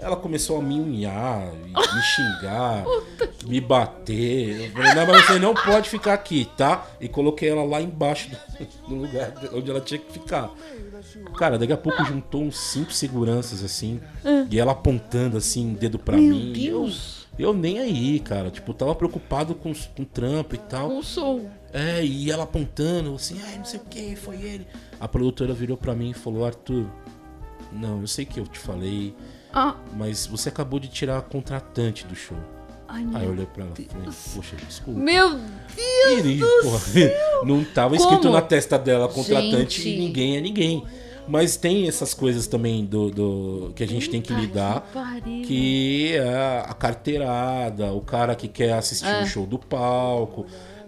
Ela começou a me unhar, me xingar, me bater. Eu falei, não, mas você não pode ficar aqui, tá? E coloquei ela lá embaixo do, do lugar onde ela tinha que ficar. Cara, daqui a pouco juntou uns cinco seguranças assim, e ela apontando assim, dedo pra Meu mim. e eu- Deus. Eu, nem aí, cara. Tipo, eu tava preocupado com, com o trampo e tal. Um som. É, e ela apontando, assim, ai, não sei o que, foi ele. A produtora virou pra mim e falou, Arthur, não, eu sei que eu te falei, Ah, mas você acabou de tirar a contratante do show. ai, Aí eu olhei pra ela e falei, poxa, desculpa. meu Deus. E, porra, não tava escrito Como? na testa dela contratante Gente. e ninguém é ninguém. Mas tem essas coisas também do, do- que a gente tem que lidar. que. Que é a carteirada, o cara que quer assistir o show do palco.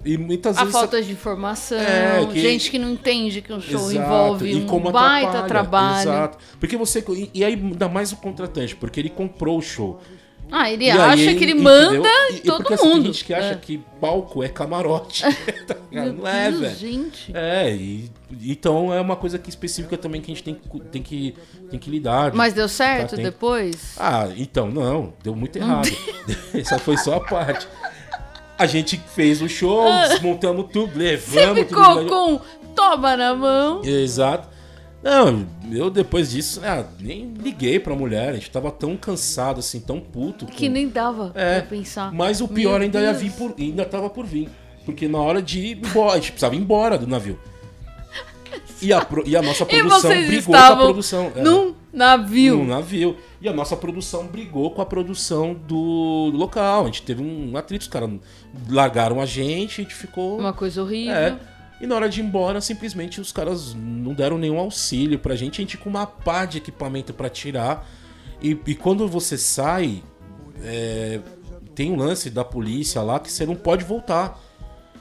E muitas É. A vezes. falta de informação, É, que- gente que não entende que um show Exato, envolve e como um baita trabalho. Exato. Porque você. E, aí ainda mais o contratante, porque ele comprou o show. Ah, ele E acha que ele manda E- todo porque, assim, mundo. Tem gente que acha É. que palco é camarote. Tá não é, velho. gente. É, e, então é uma coisa que específica também que a gente tem, que- tem, que, tem que lidar. Mas deu certo Tá, tem- depois? Ah, então, não, deu muito errado. Essa foi só a parte. A gente fez o show, desmontamos tudo, Você levamos ficou tudo. com toma na mão. Exato. Não, eu depois disso, ah, nem liguei pra mulher, a gente tava tão cansado, assim, tão puto. Que com- nem dava É, pra pensar. Mas o pior Meu ainda ia vir por, ainda tava por vir. Porque na hora de ir embora, a gente precisava ir embora do navio. E a, pro- e a nossa produção brigou com a produção. é, num navio. num navio. E a nossa produção brigou com a produção do local. A gente teve um atrito, os caras largaram a gente, a gente ficou. Uma coisa horrível. É. E na hora de ir embora, simplesmente os caras não deram nenhum auxílio pra gente. A gente com uma pá de equipamento pra tirar. E, e quando você sai, é, tem um lance da polícia lá que você não pode voltar.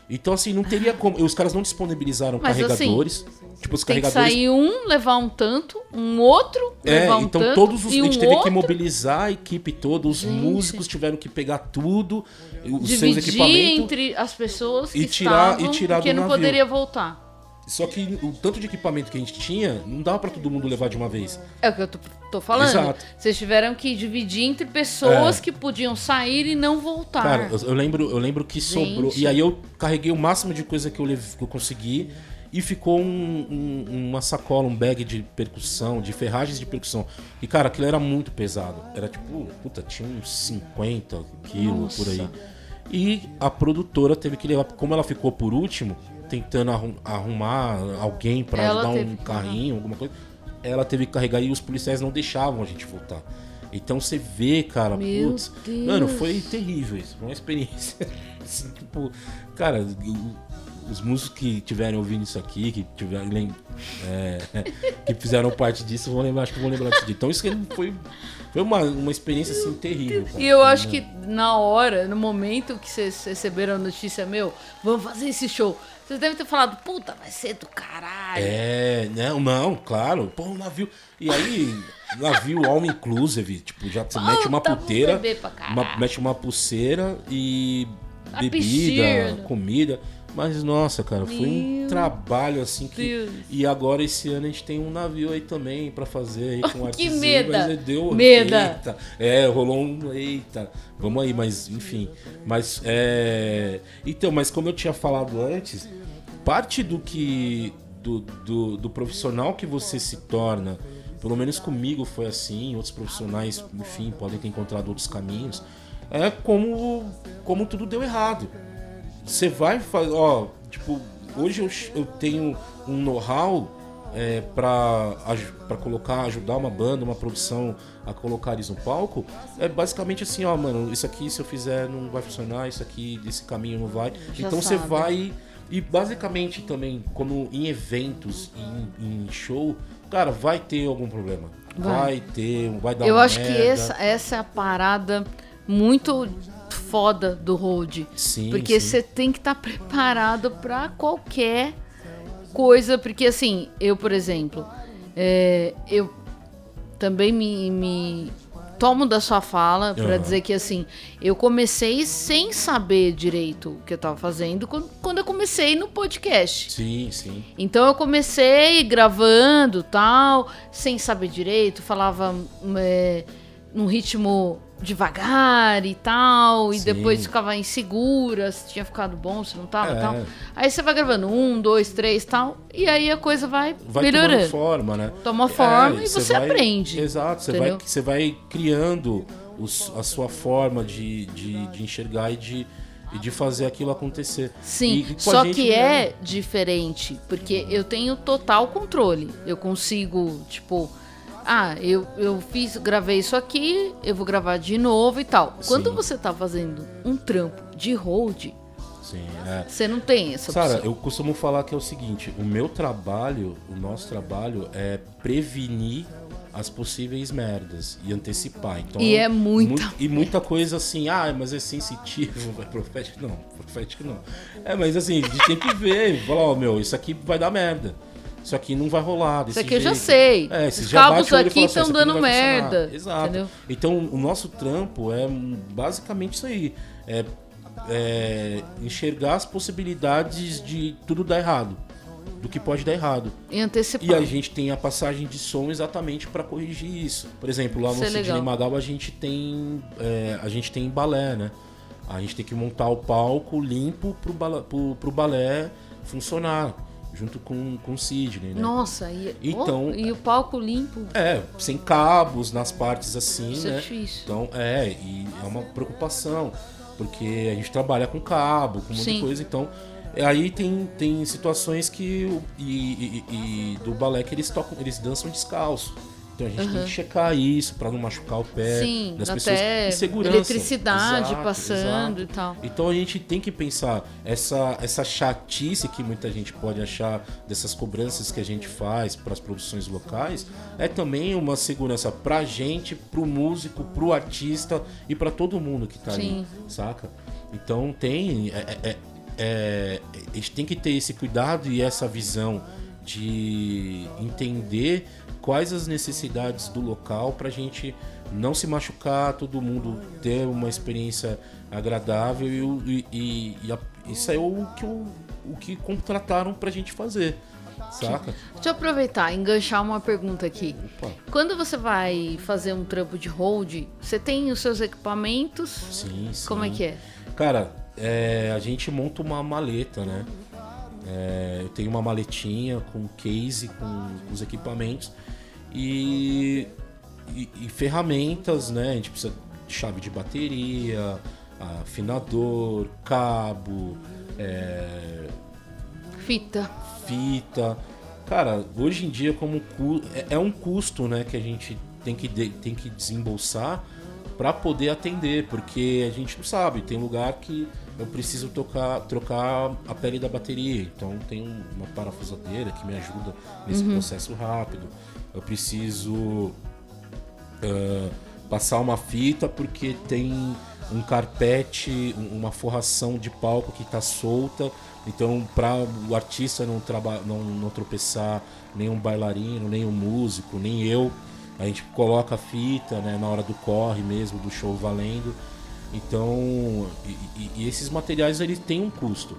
Então, assim, não teria como. Os caras não disponibilizaram Mas, carregadores. Tipo, os Tem que carregadores. sair um, levar um tanto, um outro, É, levar um então tanto, todos os. e A gente um teve que outro, mobilizar a equipe toda, os Gente. músicos tiveram que pegar tudo, os seus dividir equipamentos. entre as pessoas que e tirar- estavam, e tirar porque do não navio. poderia voltar. Só que o tanto de equipamento que a gente tinha, não dava pra todo mundo levar de uma vez. É o que eu tô, tô falando. Exato. Vocês tiveram que dividir entre pessoas É. que podiam sair e não voltar. Cara, eu, eu lembro, eu lembro que sobrou. Gente. E aí eu carreguei o máximo de coisa que eu, que eu consegui. E ficou um- um- uma sacola, um bag de percussão, de ferragens de percussão. E, cara, aquilo era muito pesado. Era tipo, puta, tinha uns 50 quilos por aí. Nossa. E a produtora teve que levar, como ela ficou por último, tentando arrum- arrumar alguém pra Ela dar um que- carrinho, alguma coisa, ela teve que carregar e os policiais não deixavam a gente voltar. Então você vê, cara, Meu putz, Deus. mano, foi terrível isso, foi uma experiência. assim, tipo, cara, os músicos que estiverem ouvindo isso aqui, que tiverem é, que fizeram parte disso, vão lembrar, acho que vão lembrar disso. Então isso foi, foi uma, uma experiência assim terrível. cara. E eu acho que na hora, no momento que vocês receberam a notícia, meu, vamos fazer esse show. Vocês devem ter falado, puta, vai ser do caralho. É, não, não, claro. Pô, um navio. E aí, navio all inclusive, tipo, já você mete uma Puta, puteira, uma- mete uma pulseira e bebida, comida. Mas nossa, cara, foi um Meu trabalho assim que Deus. e agora esse ano a gente tem um navio aí também pra fazer aí com Que artezinho, meda. mas deu Meda. Eita. É, rolou um eita. Vamos aí, mas enfim, mas é então, mas como eu tinha falado antes, parte do que do, do, do profissional que você se torna, pelo menos comigo foi assim, outros profissionais, enfim, podem ter encontrado outros caminhos, é como como tudo deu errado. Você vai fazer, ó, tipo, hoje eu, eu tenho um know-how é, para colocar, ajudar uma banda, uma produção a colocar eles no palco, é basicamente assim, ó, mano, isso aqui se eu fizer não vai funcionar, isso aqui desse caminho não vai. Já então você vai e basicamente também, como em eventos, em, em show, cara, vai ter algum problema. Vai. Vai, ter, vai dar Eu acho que merda. essa, essa é a parada muito foda do road. Sim, Porque sim. você tem que estar preparado pra qualquer coisa. Porque assim, eu, por exemplo, é, eu também me, me tomo da sua fala pra Aham. dizer que assim, eu comecei sem saber direito o que eu tava fazendo quando, quando eu comecei no podcast. Sim, sim. Então eu comecei gravando tal, sem saber direito, falava é, num ritmo devagar e tal, e Sim. depois ficava insegura se tinha ficado bom, se não tava É. tal. Aí você vai gravando um, dois, três tal, e aí a coisa vai, vai melhorando. forma, né? Toma forma e você vai- aprende, Exato, você entendeu? vai, você vai criando os- a sua forma de, de, de enxergar e de, e de fazer aquilo acontecer. Sim, E só que é diferente, porque eu tenho total controle. Eu consigo, tipo, ah, eu, eu fiz, gravei isso aqui, eu vou gravar de novo e tal. Quando Sim. você tá fazendo um trampo de hold, Sim, é. você não tem essa Sara, opção. eu costumo falar que é o seguinte: o meu trabalho, o nosso trabalho é prevenir as possíveis merdas e antecipar. Então, E é muita mu- E muita coisa assim, ah, mas é sensitivo, é profético. Não, profético não. É, mas assim, a gente tem que ver, falar, ó, meu, isso aqui vai dar merda. Isso aqui não vai rolar. Desse Isso aqui eu já jeito. sei. É, Os cabos aqui assim, estão "Isso aqui não dando vai funcionar". merda, Exato. entendeu? Então, o nosso trampo é basicamente isso aí. É, é enxergar as possibilidades de tudo dar errado. Do que pode dar errado. E antecipar. E a gente tem a passagem de som exatamente para corrigir isso. Por exemplo, lá no é Sidney. Magal a gente tem é, a gente tem balé, né? A gente tem que montar o palco limpo pro, bala, pro, pro balé funcionar junto com, com o Sidney, né? Nossa, e, Então- oh, e o palco limpo. É, sem cabos nas partes assim, Isso é né? difícil. Então, é, e é uma preocupação, porque a gente trabalha com cabo, com um monte de coisa, então é, aí tem, tem situações que e, e- e do balé que eles tocam, eles dançam descalço. Então a gente tem que checar isso pra não machucar o pé Sim, das pessoas. até E segurança. eletricidade Exato, passando exato. e tal. Então a gente tem que pensar essa essa chatice que muita gente pode achar dessas cobranças que a gente faz para as produções locais é também uma segurança pra gente, pro músico, pro artista e pra todo mundo que tá ali, saca? Então tem é- é- é- é, a gente tem que ter esse cuidado e essa visão de entender quais as necessidades do local pra gente não se machucar, todo mundo ter uma experiência agradável e, e, e- e a- isso é o que, o, o que contrataram pra gente fazer, saca? Deixa eu aproveitar, enganchar uma pergunta aqui. Opa, Quando você vai fazer um trampo de hold, você tem os seus equipamentos? sim, sim. Como é que é? Cara, é, a gente monta uma maleta, né? É, eu tenho uma maletinha com case, com os equipamentos e, e- e ferramentas, né? A gente precisa de chave de bateria, afinador, cabo, é, Fita. fita. Cara, hoje em dia como é, é um custo, né, que a gente tem que de- tem que desembolsar para poder atender, porque a gente não sabe, tem lugar que eu preciso tocar, trocar a pele da bateria, então tem um- uma parafusadeira que me ajuda nesse processo rápido. Eu preciso ah, passar uma fita porque tem um carpete, um- uma forração de palco que está solta. Então, para o artista não, não, não tropeçar, nem um bailarino, nem um músico, nem eu, a gente coloca a fita né, na hora do corre mesmo, do show valendo. Então, e, e- esses materiais eles têm um custo.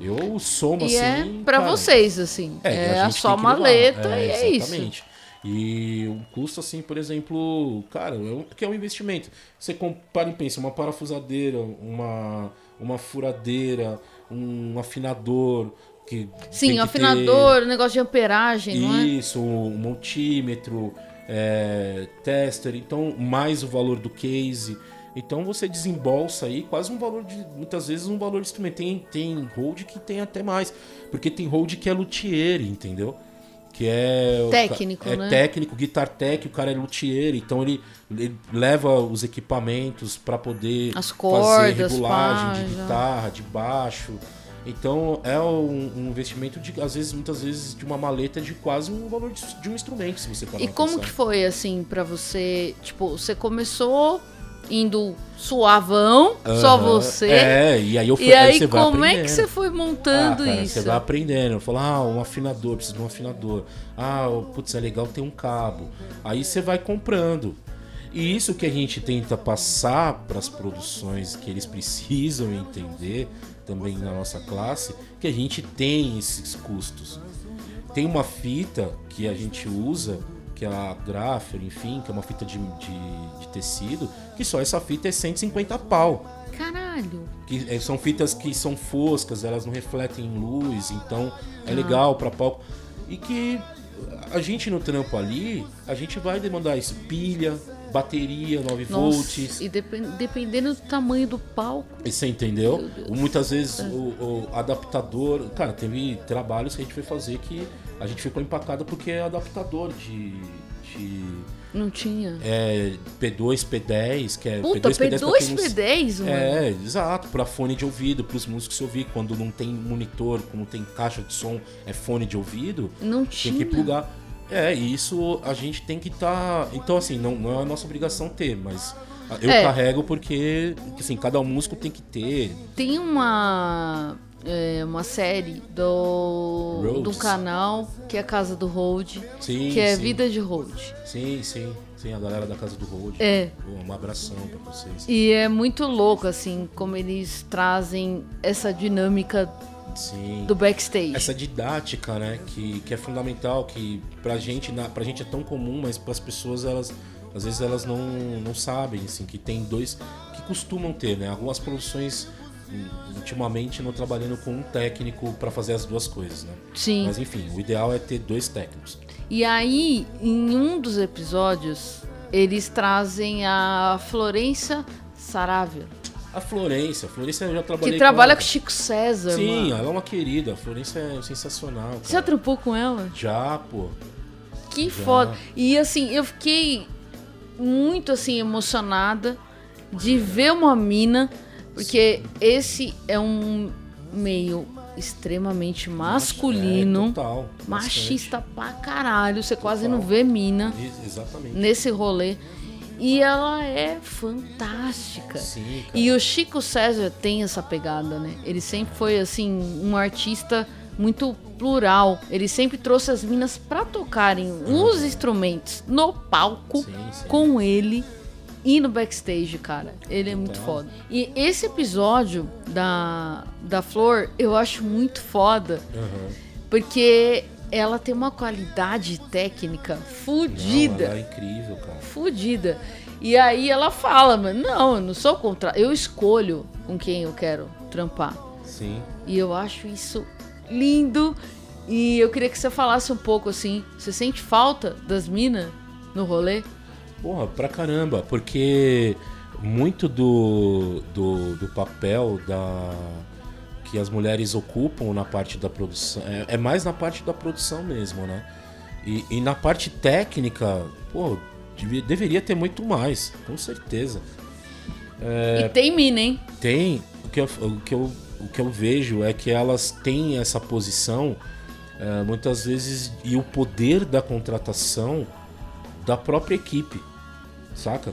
Eu somo E assim. é pra cara, vocês, assim. é, É, a a só maleta É, e é isso. Exatamente. E um custo assim, por exemplo, cara, é um- que é um investimento. Você compara e pensa, uma parafusadeira, uma, uma furadeira, um afinador. Que Sim, que afinador, negócio de amperagem, ter não é? Isso, um multímetro, é, tester, então mais o valor do case. Então você desembolsa aí quase um valor de. Muitas vezes um valor de instrumento. Tem, tem hold que tem até mais. Porque tem hold que é luthier, entendeu? Que é. Técnico, é né? técnico, guitar tech, o cara é luthier, então ele, ele leva os equipamentos para poder As fazer cordas, regulagem pá, de guitarra, de baixo. Então é um, um investimento de, às vezes, muitas vezes, de uma maleta de quase um valor de, de um instrumento, se você parar E como pensar. que foi, assim, pra você? Tipo, você começou indo suavão, só você. É, e aí eu fui, E aí, vai como é que você foi montando Ah, cara, isso? Você vai aprendendo. Eu falo, ah, um afinador, preciso de um afinador. Ah, putz, é legal ter um cabo. Aí você vai comprando. E isso que a gente tenta passar para as produções que eles precisam entender também na nossa classe, que a gente tem esses custos. Tem uma fita que a gente usa, que é a Graffer, enfim, que é uma fita de, de, de tecido, que só essa fita é 150 pau Caralho. que eh, são fitas que são foscas, elas não refletem luz, então é Ah. legal para palco. E que a gente no trampo ali, a gente vai demandar isso, pilha, bateria, 9 Nossa, volts. e depen- dependendo do tamanho do palco. E Você entendeu? Muitas vezes o, o adaptador. Cara, teve trabalhos que a gente foi fazer que a gente ficou empacado porque é adaptador de. de Não tinha. é, P2, P10, que é Puta, P2, P2, pra quem não- P10, mano. É, exato, para fone de ouvido, para os músicos se ouvir. Quando não tem monitor, não tem caixa de som, é fone de ouvido, Não tem tinha. que plugar. É, e isso a gente tem que estar. Então, assim, não, não é a nossa obrigação ter, mas eu É. carrego porque, assim, cada músico tem que ter. Tem uma é, uma série do do canal que é Casa do Hold, Sim, que é sim. Vida de Hold. Sim, sim, sim, a galera da Casa do Road. É. Um abração pra vocês. E é muito louco assim como eles trazem essa dinâmica Sim. do backstage. essa didática, né, que, que é fundamental, que pra gente, na, pra gente é tão comum, mas pras pessoas elas às vezes elas não, não sabem, assim, que tem dois que costumam ter, né? Algumas produções hum, ultimamente não trabalhando com um técnico pra fazer as duas coisas, né? Sim. Mas enfim, o ideal é ter dois técnicos. E aí, em um dos episódios, eles trazem a Florença Saravia, A Florência, a Florência eu já trabalhei que trabalha com com Chico César, Sim, mano. ela é uma querida, a Florência é sensacional. Você já cara. trampou com ela? Já, pô. Que foda. E assim, eu fiquei muito assim emocionada de ver uma mina, porque esse é um meio extremamente masculino, É, total. machista pra caralho, você quase Total. não vê mina. Ex- Exatamente. nesse rolê. E ela é fantástica. Sim. E o Chico César tem essa pegada, né? Ele sempre foi assim um artista muito plural. Ele sempre trouxe as minas pra tocarem os instrumentos no palco Sim, sim. com ele e no backstage, cara. Ele é muito Total. foda. E esse episódio da da Flor, eu acho muito foda, Aham. porque ela tem uma qualidade técnica Não, fudida ela é incrível, cara. fudida. E aí ela fala, mas não, eu não sou contra. Eu escolho com quem eu quero trampar. Sim. E eu acho isso lindo. E eu queria que você falasse um pouco assim. Você sente falta das minas no rolê? Porra, pra caramba, porque muito do, do, do papel da que as mulheres ocupam na parte da produção é, é mais na parte da produção mesmo, né? E, e na parte técnica, pô, devia- deveria ter muito mais, com certeza. E tem mina, hein? Tem, o que eu, o que eu, o que eu vejo é que elas têm essa posição é, muitas vezes e o poder da contratação da própria equipe, saca?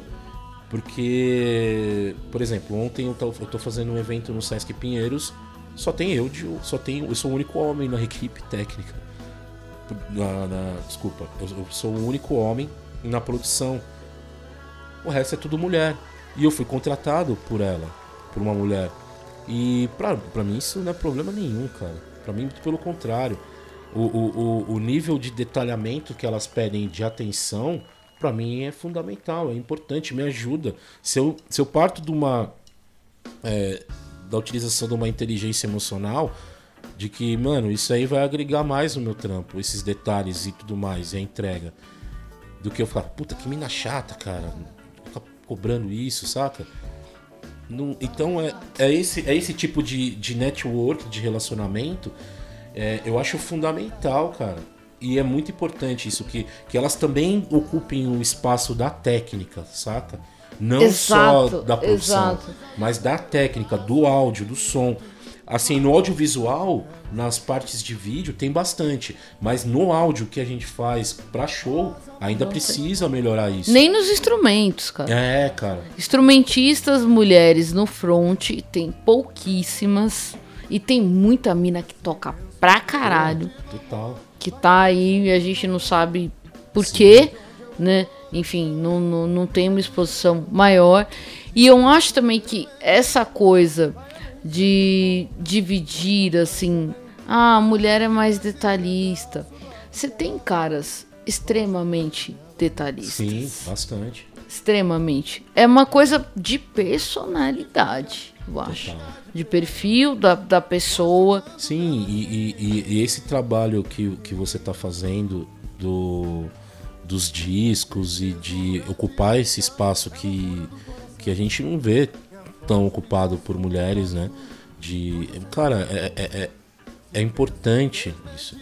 Porque, por exemplo, ontem eu tô fazendo um evento no Sesc Pinheiros, só tem eu, de, só tem, eu sou o único homem na equipe técnica. Na, na- desculpa, eu, eu sou o único homem na produção. O resto é tudo mulher. E eu fui contratado por ela, por uma mulher. E pra, mim isso não é problema nenhum, cara. Pra mim, pelo contrário. O, o, o, nível de detalhamento que elas pedem de atenção, pra mim é fundamental, é importante, me ajuda. Se eu, se eu parto de uma. é, da utilização de uma inteligência emocional, de que, mano, isso aí vai agregar mais no meu trampo, esses detalhes e tudo mais, e a entrega. Do que eu falar, puta, que mina chata, cara. Fica cobrando isso, saca? Não- então é, é, esse, é esse tipo de, de network, de relacionamento, é, eu acho fundamental, cara. E é muito importante isso, que, que elas também ocupem o espaço da técnica, saca? Não Exato, só da produção, exato. mas da técnica, do áudio, do som. Assim, no audiovisual, nas partes de vídeo, tem bastante. Mas no áudio que a gente faz pra show, ainda precisa melhorar isso. Nem nos instrumentos, cara. É, cara. Instrumentistas mulheres no front tem pouquíssimas. E tem muita mina que toca pra caralho. Total. que tá aí e a gente não sabe por quê, né? Enfim, não, não, não tem uma exposição maior. E eu acho também que essa coisa de dividir, assim, ah, a mulher é mais detalhista. Você tem caras extremamente detalhistas. Sim, bastante. Extremamente. É uma coisa de personalidade, eu acho. Total. De perfil da, da pessoa. Sim, e, e- e- esse trabalho que, que você está fazendo do, dos discos e de ocupar esse espaço que, que a gente não vê tão ocupado por mulheres, né? De, cara, é, é, é, é importante isso.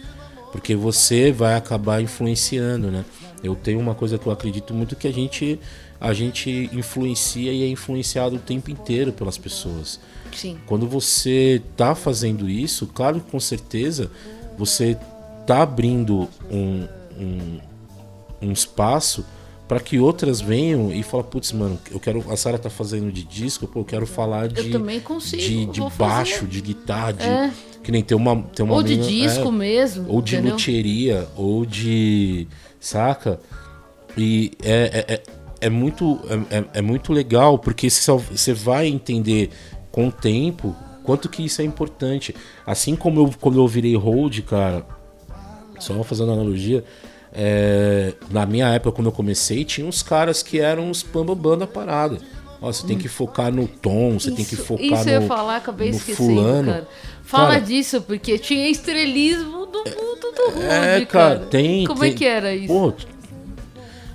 Porque você vai acabar influenciando, né? Eu tenho uma coisa que eu acredito muito que a gente, a gente influencia e é influenciado o tempo inteiro pelas pessoas. Sim. Quando você tá fazendo isso, claro que com certeza você tá abrindo um, um, um espaço para que outras venham e falam, putz, mano, eu quero. A Sara tá fazendo de disco, pô, eu quero falar de. Eu também consigo. De, de baixo, fazer. de guitarra, de. É. Que nem tem uma. Tem uma Ou de menina- disco é, mesmo. ou de entendeu? luthieria, ou de. Saca? E é, é, é, é muito, é, é- é muito legal, porque você vai entender com o tempo quanto que isso é importante. Assim como eu, quando eu virei hold, cara, só fazendo analogia, é, na minha época, quando eu comecei, tinha uns caras que eram os bambambam da parada. Ó, você tem que focar no tom, você tem que Isso- focar Isso no, eu ia falar, acabei esquecendo, fulano. cara. Fala Cara, disso, porque tinha estrelismo do mundo do Rude, É, cara. cara, tem. Como tem- é que era isso? Pô,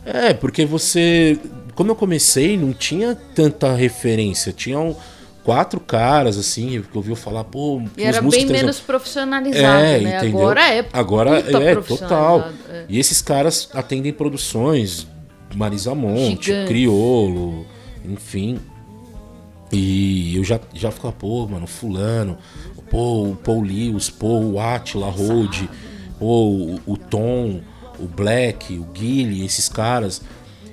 é, porque você. Quando eu comecei, não tinha tanta referência. Tinha um. Quatro caras, assim, que ouviu falar, pô, E era bem menos profissionalizado, é, né? entendeu? Agora é Agora é total. é. E esses caras atendem produções, Marisa Monte, Gigantes. Criolo, enfim. E eu já, já ficava, pô, mano, fulano, pô, o Paul Lewis, pô, o Atila Road, pô, o, o Tom, o Black, o Guile, esses caras.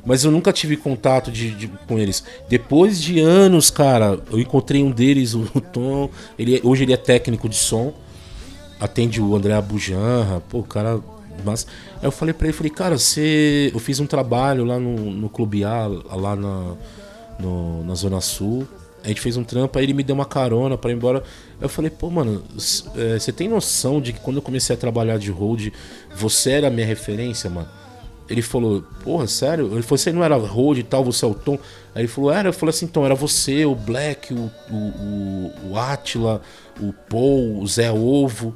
Mas eu nunca tive contato de, de- com eles. Depois de anos, cara, eu encontrei um deles, o, Tom. Ele, é- hoje ele é técnico de som atende o André Abujanra, pô, o cara. Mas aí eu falei pra ele, falei, cara, você. Eu fiz um trabalho lá no, no Clube A, lá na, no- na Zona Sul. A gente fez um trampo, aí ele me deu uma carona pra ir embora. Eu falei, pô, mano, é, você tem noção de que quando eu comecei a trabalhar de road, você era a minha referência, mano? Ele falou, porra, sério? Ele falou, você não era road e tal, você é o Tom? Aí ele falou, era. Eu falei assim, então, era você, o Black, o, o, o, o Atila, o Paul, o Zé Ovo.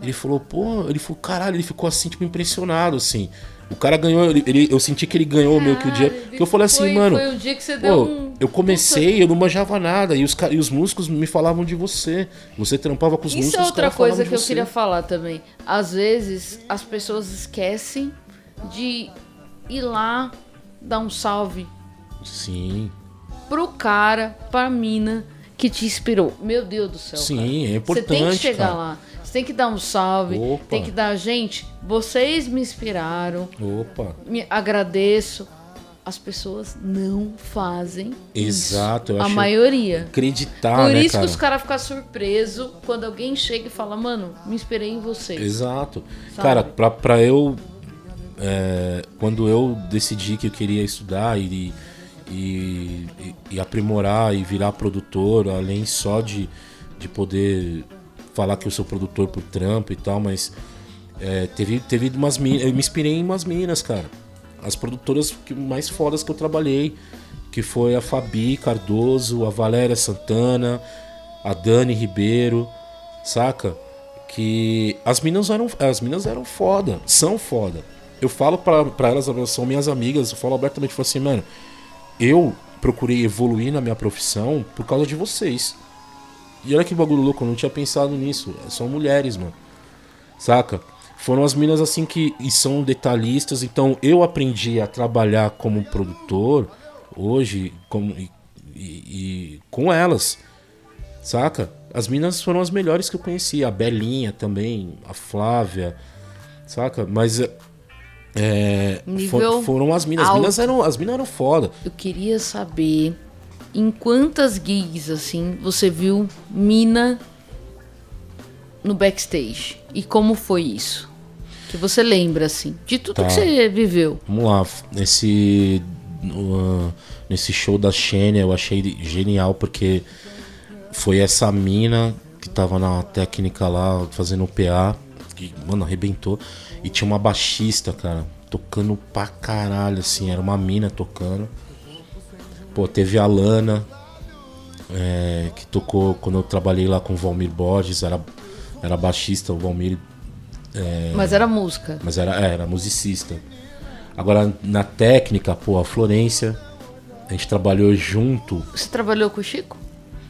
Ele falou, pô, ele falou, caralho, ele ficou assim, tipo, impressionado, assim. O cara ganhou, ele, ele- eu senti que ele ganhou meio que o dia. Caralho, Que eu falei assim, foi- mano. Foi o dia que você deu Pô, um... eu comecei, eu não manjava nada. E os, e os músicos me falavam de você. Você trampava com os Isso músicos. é os outra caras falavam coisa que eu queria falar também. Às vezes as pessoas esquecem de ir lá dar um salve Sim, pro cara, pra mina que te inspirou. Meu Deus do céu. sim, cara. é Você importante. tem que chegar cara. lá. Você tem que dar um salve. Opa. Tem que dar, gente, vocês me inspiraram. Opa. Me agradeço. As pessoas não fazem Exato, eu isso. A acho maioria. Acreditar, Por né, isso cara? que os caras ficam surpresos quando alguém chega e fala, mano, me inspirei em você. Exato. Sabe? Cara, pra, pra eu. É, quando eu decidi que eu queria estudar e, e, e- e aprimorar e virar produtor, além só de, de poder falar que eu sou produtor por trampo e tal, mas é, teve, teve umas minas. Eu me inspirei em umas minas, cara. As produtoras que, mais fodas que eu trabalhei. Que foi a Fabi Cardoso, a Valéria Santana, a Dani Ribeiro, saca? Que as minas eram, as minas eram foda, são foda. Eu falo pra elas, elas são minhas amigas, eu falo abertamente, eu falo assim, mano, eu procurei evoluir na minha profissão por causa de vocês. E olha que bagulho louco, eu não tinha pensado nisso. São mulheres, mano. Saca? Foram as minas assim que e são detalhistas, então eu aprendi a trabalhar como produtor hoje como, e, e- e com elas. Saca? As minas foram as melhores que eu conheci. A Belinha também, a Flávia. Saca? Mas é, for- foram as minas. As minas eram, as minas eram foda. Eu queria saber em quantas gigs, assim, você viu mina no backstage. E como foi isso? Que você lembra, assim, de tudo Tá. que você viveu. Vamos lá, nesse ah, nesse show da Xenia eu achei genial porque foi essa mina que tava na técnica lá fazendo o PA, que, mano, arrebentou. E tinha uma baixista, cara, tocando pra caralho, assim, era uma mina tocando. Pô, teve a Lana, é, que tocou quando eu trabalhei lá com o Valmir Borges, era, era baixista, o Valmir É. Mas era música. mas era, é, era musicista. Agora, na técnica, pô, a Florência, a gente trabalhou junto. Você trabalhou com o Chico?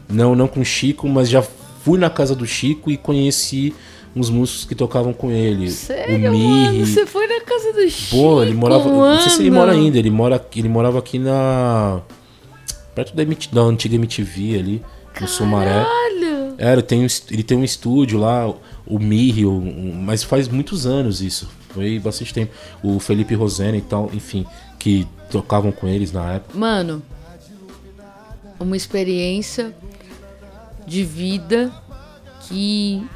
Não, não com o Chico, mas já fui na casa do Chico e conheci uns músicos que tocavam com ele. Sério, o mano? Mirri. Você foi na casa do Chico? Pô, ele morava. Não sei se ele mano? mora ainda, ele, mora, ele morava aqui na. Perto da, da antiga MTV ali, no Sumaré. Caralho! Era, tem um, est- ele tem um estúdio lá, o Mirri, um- mas faz muitos anos isso. Foi bastante tempo. O Felipe Rosena e tal, enfim, que tocavam com eles na época. Mano, uma experiência de vida que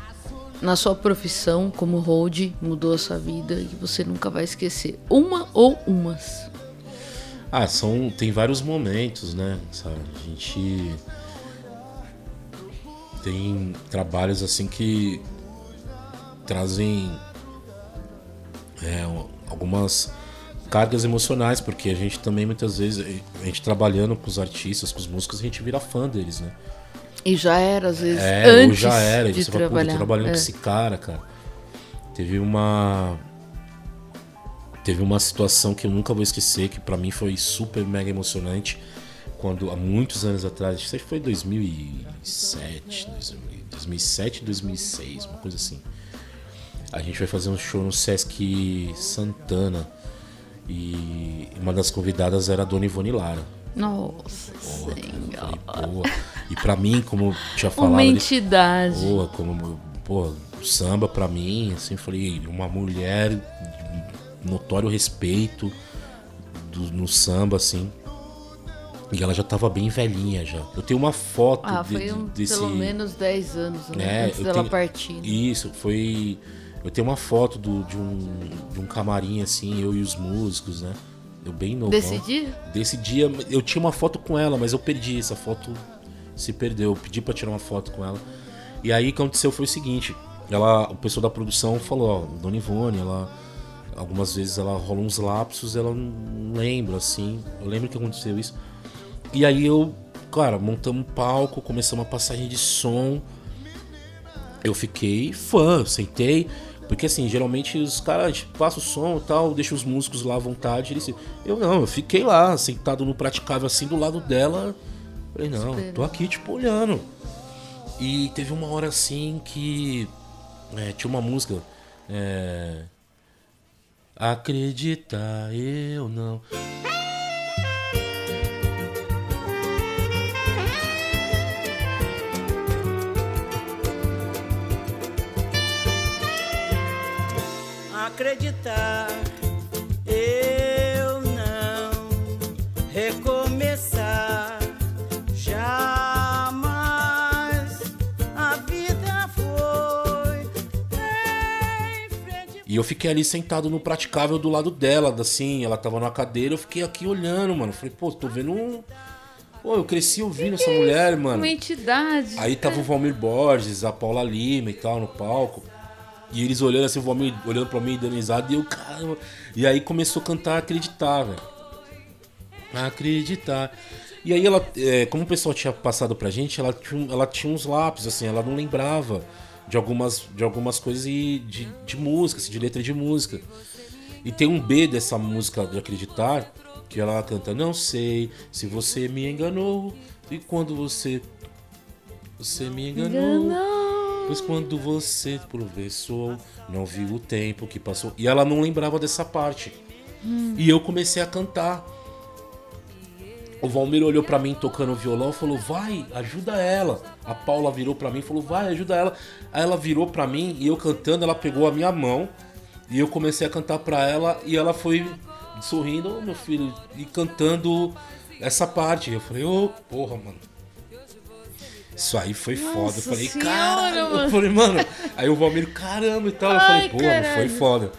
na sua profissão como hold mudou a sua vida e você nunca vai esquecer. Uma ou umas. Ah, são, tem vários momentos, né? Sabe? A gente tem trabalhos assim que trazem é, algumas cargas emocionais, porque a gente também muitas vezes, a gente trabalhando com os artistas, com os músicos, a gente vira fã deles, né? E já era, às vezes, É, antes já era. E de você fala, trabalhar. trabalhando É. com esse cara, cara. Teve uma. Teve uma situação que eu nunca vou esquecer, que pra mim foi super mega emocionante. quando há muitos anos atrás, acho que foi 2007, 2007, 2006, uma coisa assim. A gente vai fazer um show no Sesc Santana e uma das convidadas era a Dona Ivone Lara. Nossa Porra, cara, eu Senhora. falei. E pra mim, como tinha falado, Uma ali, entidade. Pô, como, samba pra mim, assim, falei, uma mulher de notório respeito do- no samba, assim. E ela já tava bem velhinha já. Eu tenho uma foto Ah, de- foi um, desse. pelo menos 10 anos né, É, antes dela tenho- partir. né? Isso, foi. Eu tenho uma foto do- de, um, de um camarim, assim, eu e os músicos, né? Eu bem novo. Desse dia? Desse dia, eu tinha uma foto com ela, mas eu perdi. Essa foto se perdeu. Eu pedi pra tirar uma foto com ela. E aí o que aconteceu foi o seguinte: ela, o pessoal da produção falou, ó, Dona Ivone, ela. Algumas vezes ela rola uns lapsos, ela não lembra, assim. Eu lembro que aconteceu isso. E aí eu, cara, montamos um palco, começamos a passagem de som. Eu fiquei fã, eu sentei. Porque assim, geralmente os caras passam o som e tal, deixam os músicos lá à vontade. Eles... Eu não, eu fiquei lá, sentado no praticável assim do lado dela. Falei, não, tô aqui tipo olhando. E teve uma hora assim que é, tinha uma música. É, Acreditar, eu não. Acreditar, eu não recomeçar jamais. A vida foi em frente. E eu fiquei ali sentado no praticável do lado dela, assim, ela tava numa cadeira, eu fiquei aqui olhando, mano. Falei, pô, tô vendo um. Pô, eu cresci ouvindo essa mulher, mano. Uma entidade. Aí tava o Valmir Borges, a Paula Lima e tal no palco. E eles olhando assim, olhando pra mim, dando risada, e eu, caramba. E aí começou a cantar Acreditar, velho. Acreditar. E aí ela, é, como o pessoal tinha passado pra gente, ela tinha, ela tinha uns lápis, assim, ela não lembrava de algumas, de algumas coisas e de, de música, assim, de letra de música. E tem um B dessa música de Acreditar, que ela canta, não sei se você me enganou, e quando você. Você me enganou. Pois quando você professou, não viu o tempo que passou. E ela não lembrava dessa parte. E eu comecei a cantar. O Valmir olhou pra mim tocando violão e falou: Vai, ajuda ela. A Paula virou pra mim e falou: Vai, ajuda ela. Aí ela virou pra mim e eu cantando, ela pegou a minha mão e eu comecei a cantar pra ela e ela foi sorrindo, "Ô, meu filho, e cantando essa parte. Eu falei: Ô, porra, mano. Isso aí foi foda. Eu Nossa falei, cara. mano. Eu falei, mano. Aí o Valmir, caramba e tal. Eu falei, pô, mano, foi foda.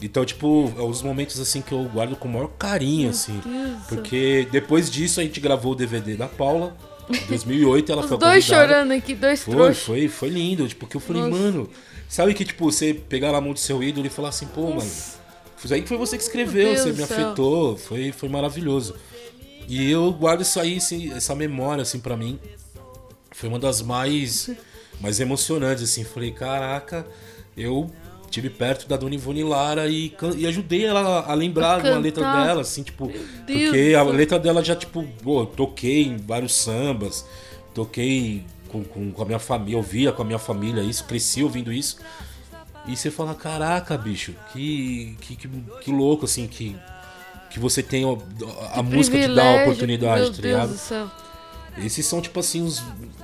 Então, tipo, é os momentos assim que eu guardo com o maior carinho, assim. Deus. Porque depois disso a gente gravou o DVD da Paula. Em 2008 ela Os foi dois convidada. chorando aqui, dois Foi, trouxas. foi, foi lindo. Tipo, que eu falei, Nossa. mano. Sabe que, tipo, você pegar na mão do seu ídolo e falar assim, pô, mano. Isso aí que foi você que escreveu, Meu você me afetou. Foi, foi maravilhoso. E eu guardo isso aí, assim, essa memória, assim, pra mim. Foi uma das mais, mais emocionantes, assim. Falei, caraca, eu tive perto da Dona Ivone Lara e, e ajudei ela a lembrar A letra dela, assim, tipo. Deus Porque a letra dela já, tipo, pô, toquei em vários sambas, toquei com, com, com a minha família, ouvia com a minha família isso, cresci ouvindo isso. E você fala, caraca, bicho, que, que, que, que louco, assim, que, que você tem a, a música te dá a oportunidade, Meu tá Deus ligado? do céu. Esses são, tipo assim, uns-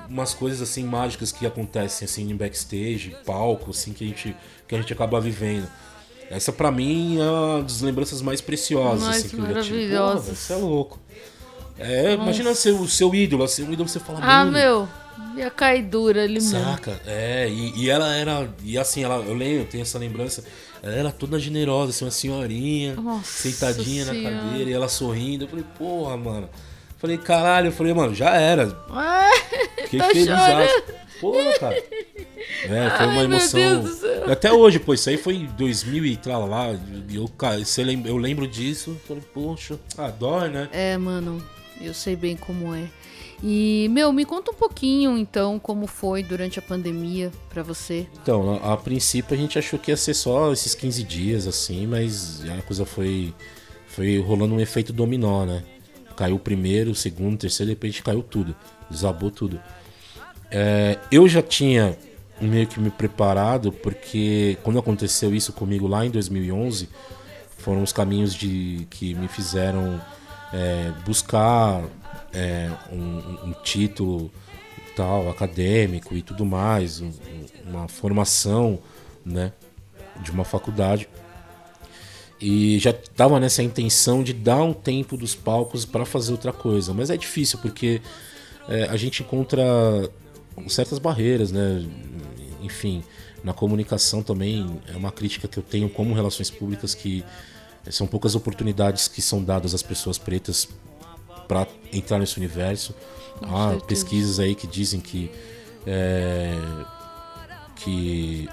umas coisas assim mágicas que acontecem assim em backstage, palco, assim, que a gente, que a gente acaba vivendo. Essa pra mim é uma das lembranças mais preciosas, Mais assim, que eu já tive. Você é louco. É, imagina ser o seu ídolo, assim, um ídolo você fala, Ah, mano, meu. Ia cair dura ali mesmo. Saca? É, e, e ela era. E assim, ela, eu lembro, eu tenho essa lembrança. Ela era toda generosa, assim, uma senhorinha, Nossa sentadinha na Senhora. cadeira, e ela sorrindo. Eu falei, porra, mano. Falei, caralho, eu falei, mano, já era. Fiquei feliz. Porra, cara. É, foi uma Ai, meu emoção. Até hoje, pô, isso aí foi em 2000 e tal lá. Eu, eu lembro disso. Falei, poxa, ah, dói, né? É, mano, eu sei bem como é. E, meu, me conta um pouquinho, então, como foi durante a pandemia pra você. Então, a, a princípio a gente achou que ia ser só esses 15 dias, assim, mas a coisa foi, foi rolando um efeito dominó, né? Caiu o primeiro, o segundo, o terceiro, de repente caiu tudo. Desabou tudo. É, eu já tinha meio que me preparado, porque quando aconteceu isso comigo lá em 2011, foram os caminhos de que me fizeram é, buscar é, um, um título tal acadêmico e tudo mais, um- uma formação, né, de uma faculdade e já estava nessa intenção de dar um tempo dos palcos para fazer outra coisa, mas é difícil porque é, a gente encontra certas barreiras, né? Enfim, na comunicação também é uma crítica que eu tenho como relações públicas que são poucas oportunidades que são dadas às pessoas pretas para entrar nesse universo. Há certeza. pesquisas aí que dizem que é, que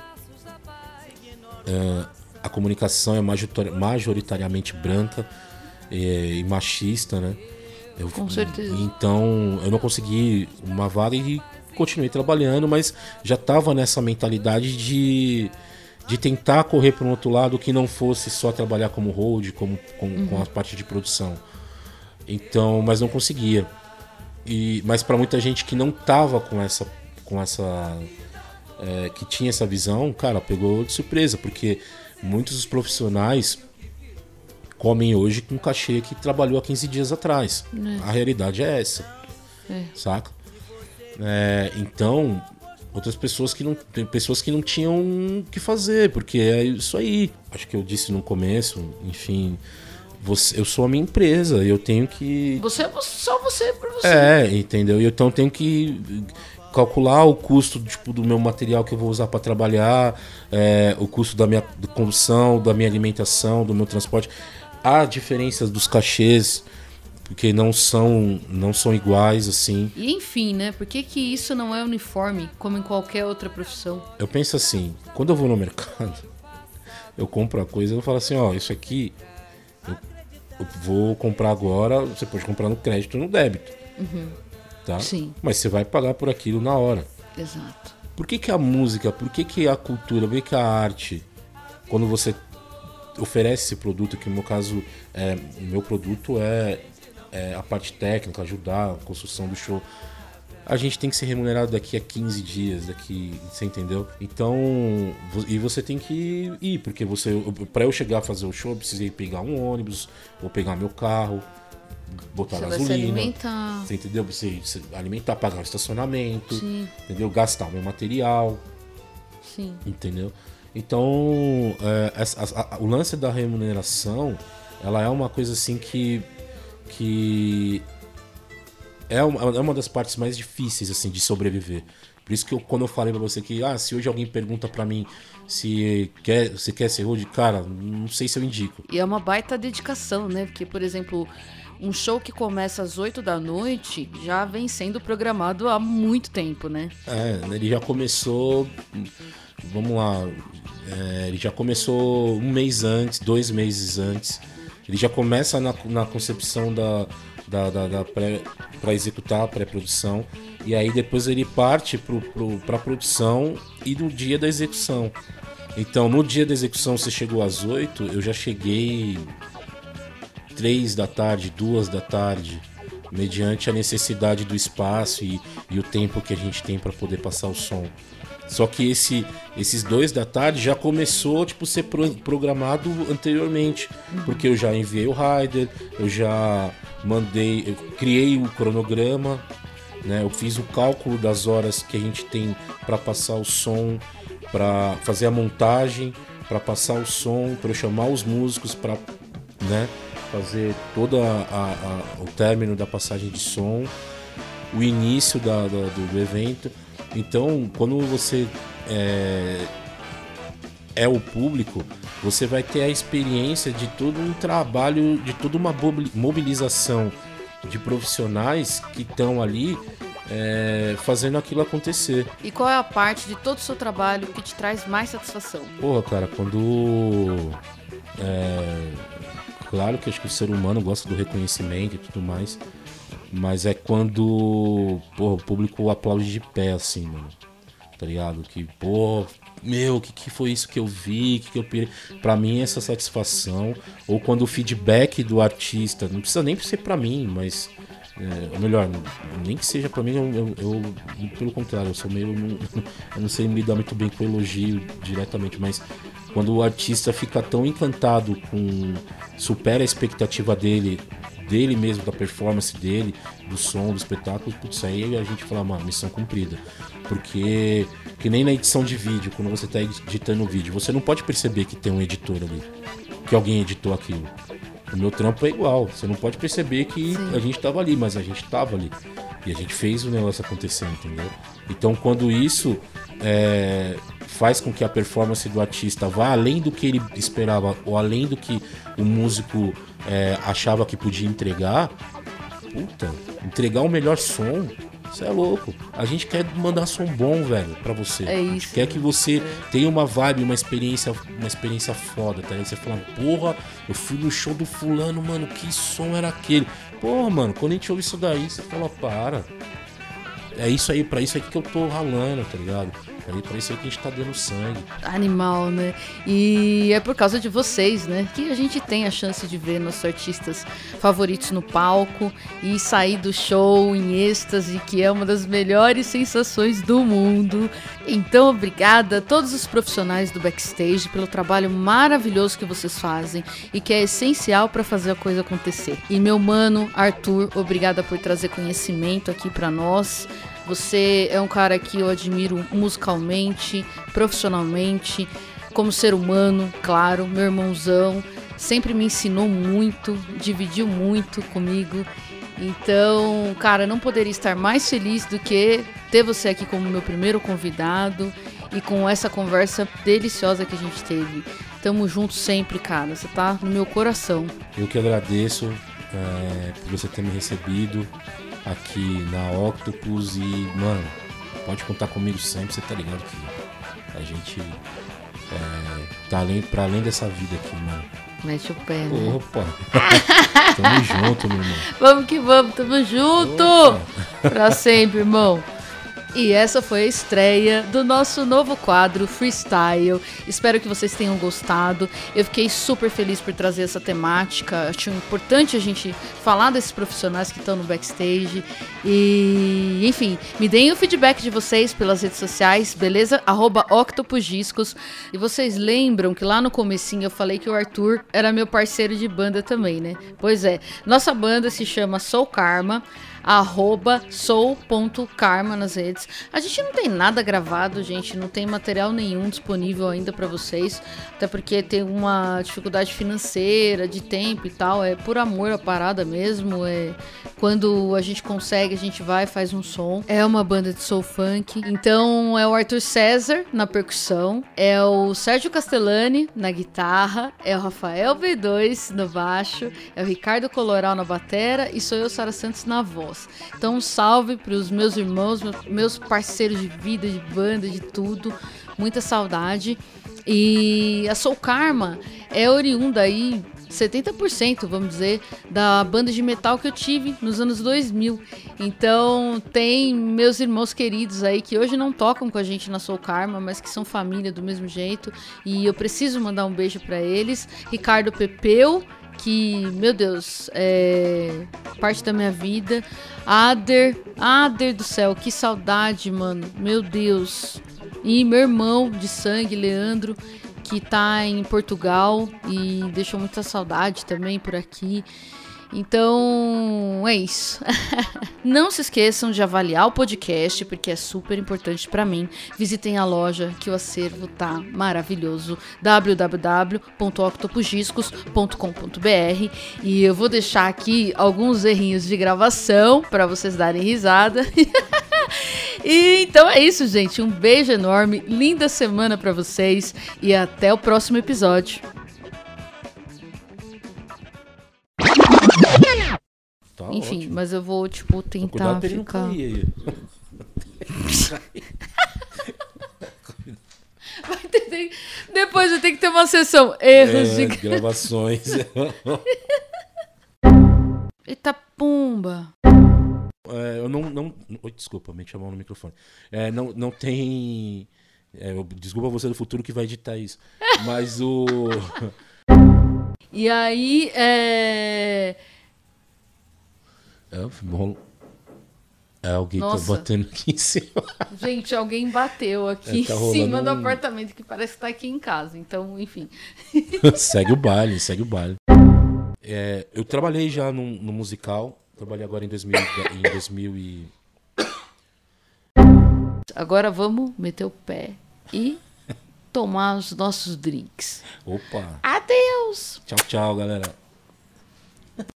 é, a comunicação é majoritar- majoritariamente branca e, e machista, né? Eu- Com certeza. Então eu não consegui uma vaga e continuei trabalhando, mas já estava nessa mentalidade de, de tentar correr para um outro lado que não fosse só trabalhar como hold, como, com, com a parte de produção. Então, mas não conseguia. E, mas para muita gente que não tava com essa, com essa, é, que tinha essa visão, cara, pegou de surpresa, porque muitos dos profissionais comem hoje com cachê que trabalhou há 15 dias atrás. A realidade é essa, É. saca? É, então, outras pessoas que não tem pessoas que não tinham o que fazer, porque é isso aí. Acho que eu disse no começo, enfim, você, eu sou a minha empresa, eu tenho que Você é só você pra você. é, entendeu? Então eu tenho que calcular o custo tipo, do meu material que eu vou usar para trabalhar, é, o custo da minha condução, da minha alimentação, do meu transporte. Há diferenças dos cachês, porque não são, não são iguais, assim. E enfim, né? Por que, que isso não é uniforme, como em qualquer outra profissão? Eu penso assim, quando eu vou no mercado, eu compro a coisa e eu falo assim, ó, isso aqui eu, eu vou comprar agora, você pode comprar no crédito ou no débito. Tá? Sim. Mas você vai pagar por aquilo na hora. Exato. Por que, que a música, por que, que a cultura, por que, que a arte, quando você oferece esse produto, que no meu caso, é, o meu produto é, é a parte técnica, ajudar a construção do show, a gente tem que ser remunerado daqui a 15 dias, daqui, você entendeu? Então, e você tem que ir, porque você, para eu chegar a fazer o show, eu precisei pegar um ônibus, ou pegar meu carro, botar Você vai se gasolina. alimentar. Você entendeu? Você, você alimentar, pagar o estacionamento, Sim. entendeu? Gastar o meu material, Sim. entendeu? Então, é, essa- a- a- o lance da remuneração, ela é uma coisa assim que, que é, uma, é uma das partes mais difíceis assim de sobreviver. Por isso que eu, quando eu falei pra você que, ah, se hoje alguém pergunta pra mim se quer, você quer ser road, cara, não sei se eu indico. E é uma baita dedicação, né? Porque, por exemplo, um show que começa às 8 da noite já vem sendo programado há muito tempo, né? É, ele já começou. Vamos lá. é, ele já começou um mês antes, dois meses antes. Ele já começa na, na concepção da, da, da, da para executar a pré-produção. E aí depois ele parte pro, pro, pra produção e no dia da execução. Então, no dia da execução, você chegou às 8, eu já cheguei três da tarde, duas da tarde, mediante a necessidade do espaço e, e o tempo que a gente tem para poder passar o som. Só que esse, esses dois da tarde já começou tipo ser pro- programado anteriormente, porque eu já enviei o rider, eu já mandei, eu criei o cronograma, né? Eu fiz o cálculo das horas que a gente tem para passar o som, para fazer a montagem, para passar o som, para chamar os músicos para, né, fazer todo a, a- a- o término da passagem de som, o início da- da- do, do evento. Então, quando você é, é o público, você vai ter a experiência de todo um trabalho, de toda uma mobili- mobilização de profissionais que estão ali é, fazendo aquilo acontecer. E qual é a parte de todo o seu trabalho que te traz mais satisfação? Porra, cara, quando. É, claro que acho que o ser humano gosta do reconhecimento e tudo mais. Mas é quando porra, o público aplaude de pé, assim, mano. tá ligado? Que, pô, meu, o que, que foi isso que eu vi? Que que eu pirei? Pra mim, essa satisfação, ou quando o feedback do artista, não precisa nem ser pra mim, mas. É, ou melhor, nem que seja pra mim, eu, eu- eu- pelo contrário, eu sou meio. Eu não sei me lidar muito bem com elogio diretamente, mas quando o artista fica tão encantado com. supera a expectativa dele, dele mesmo, da performance dele, do som, do espetáculo, putz, aí a gente fala, mano, missão cumprida. Porque, que nem na edição de vídeo, quando você tá editando o vídeo, você não pode perceber que tem um editor ali, que alguém editou aquilo. O meu trampo é igual, você não pode perceber que Sim. a gente tava ali, mas a gente tava ali. E a gente fez o negócio acontecer, entendeu? Então quando isso é, faz com que a performance do artista vá além do que ele esperava, ou além do que o músico é, achava que podia entregar, puta, entregar o melhor som, você é louco. A gente quer mandar som bom, velho, pra você. É A gente isso. quer que você tenha uma vibe, uma experiência, uma experiência foda, tá ligado? Você fala, porra, eu fui no show do fulano, mano, que som era aquele? Porra, mano, quando a gente ouve isso daí, você fala, para. É isso aí, pra isso aí que eu tô ralando, tá ligado? Pra isso que a gente tá dando sangue. Animal, né? E é por causa de vocês, né? Que a gente tem a chance de ver nossos artistas favoritos no palco e sair do show em êxtase, que é uma das melhores sensações do mundo. Então, obrigada a todos os profissionais do backstage pelo trabalho maravilhoso que vocês fazem e que é essencial para fazer a coisa acontecer. E meu mano, Arthur, obrigada por trazer conhecimento aqui para nós. Você é um cara que eu admiro musicalmente, profissionalmente, como ser humano, claro, meu irmãozão. Sempre me ensinou muito, dividiu muito comigo. Então, cara, não poderia estar mais feliz do que ter você aqui como meu primeiro convidado e com essa conversa deliciosa que a gente teve. Tamo junto sempre, cara. Você tá no meu coração. Eu que agradeço é, por você ter me recebido aqui na Octopus e, mano, pode contar comigo sempre, você tá ligado que a gente é, tá além, pra além dessa vida aqui, mano. Mete o pé, né? Opa! Tamo junto, meu irmão. Vamos que vamos, tamo junto! Opa. Pra sempre, irmão. E essa foi a estreia do nosso novo quadro Freestyle. Espero que vocês tenham gostado. Eu fiquei super feliz por trazer essa temática. Acho importante a gente falar desses profissionais que estão no backstage. E, enfim, me deem o feedback de vocês pelas redes sociais, beleza? Arroba Octopusdiscos. E vocês lembram que lá no comecinho eu falei que o Arthur era meu parceiro de banda também, né? Pois é, nossa banda se chama Soul Karma arroba soul.karma nas redes. A gente não tem nada gravado, gente, não tem material nenhum disponível ainda pra vocês, até porque tem uma dificuldade financeira, de tempo e tal, é por amor a parada mesmo, é quando a gente consegue, a gente vai, faz um som. É uma banda de soul funk. Então é o Arthur César na percussão, é o Sérgio Castellani na guitarra, é o Rafael B2 no baixo, é o Ricardo Coloral na batera e sou eu, Sara Santos, na voz. Então um salve para os meus irmãos, meus parceiros de vida, de banda, de tudo. Muita saudade. E a Soul Karma é oriunda aí 70%, vamos dizer, da banda de metal que eu tive nos anos 2000. Então, tem meus irmãos queridos aí que hoje não tocam com a gente na Soul Karma, mas que são família do mesmo jeito. E eu preciso mandar um beijo pra eles. Ricardo Pepeu, que, meu Deus, é parte da minha vida. Ader, Ader do céu, que saudade, mano. Meu Deus. E meu irmão de sangue, Leandro, que tá em Portugal e deixou muita saudade também por aqui. Então, é isso. Não se esqueçam de avaliar o podcast, porque é super importante pra mim. Visitem a loja, que o acervo tá maravilhoso. www.octopusdiscos.com.br E eu vou deixar aqui alguns errinhos de gravação pra vocês darem risada. E então é isso, gente. Um beijo enorme, linda semana pra vocês e até o próximo episódio. Tá Enfim, ótimo. mas eu vou, tipo, tentar Cuidado pra ele não ficar. cair aí. Vai ter- Depois vai ter que ter uma sessão. Erros É, de. gravações. Eita pumba. É, eu não. não oi, desculpa, meti a mão no microfone. É, não, não tem. é, eu- desculpa você do futuro que vai editar isso. Mas o. E aí, é... É. É, alguém Nossa. tá batendo aqui em cima. gente, alguém bateu aqui É, tá em cima do um- apartamento, que parece que tá aqui em casa. Então, enfim. segue o baile, segue o baile. É, eu trabalhei já no, no musical. Trabalhei agora em 2000, e- em 2000 e... Agora vamos meter o pé e tomar os nossos drinks. Opa! Adeus! Tchau, tchau, galera.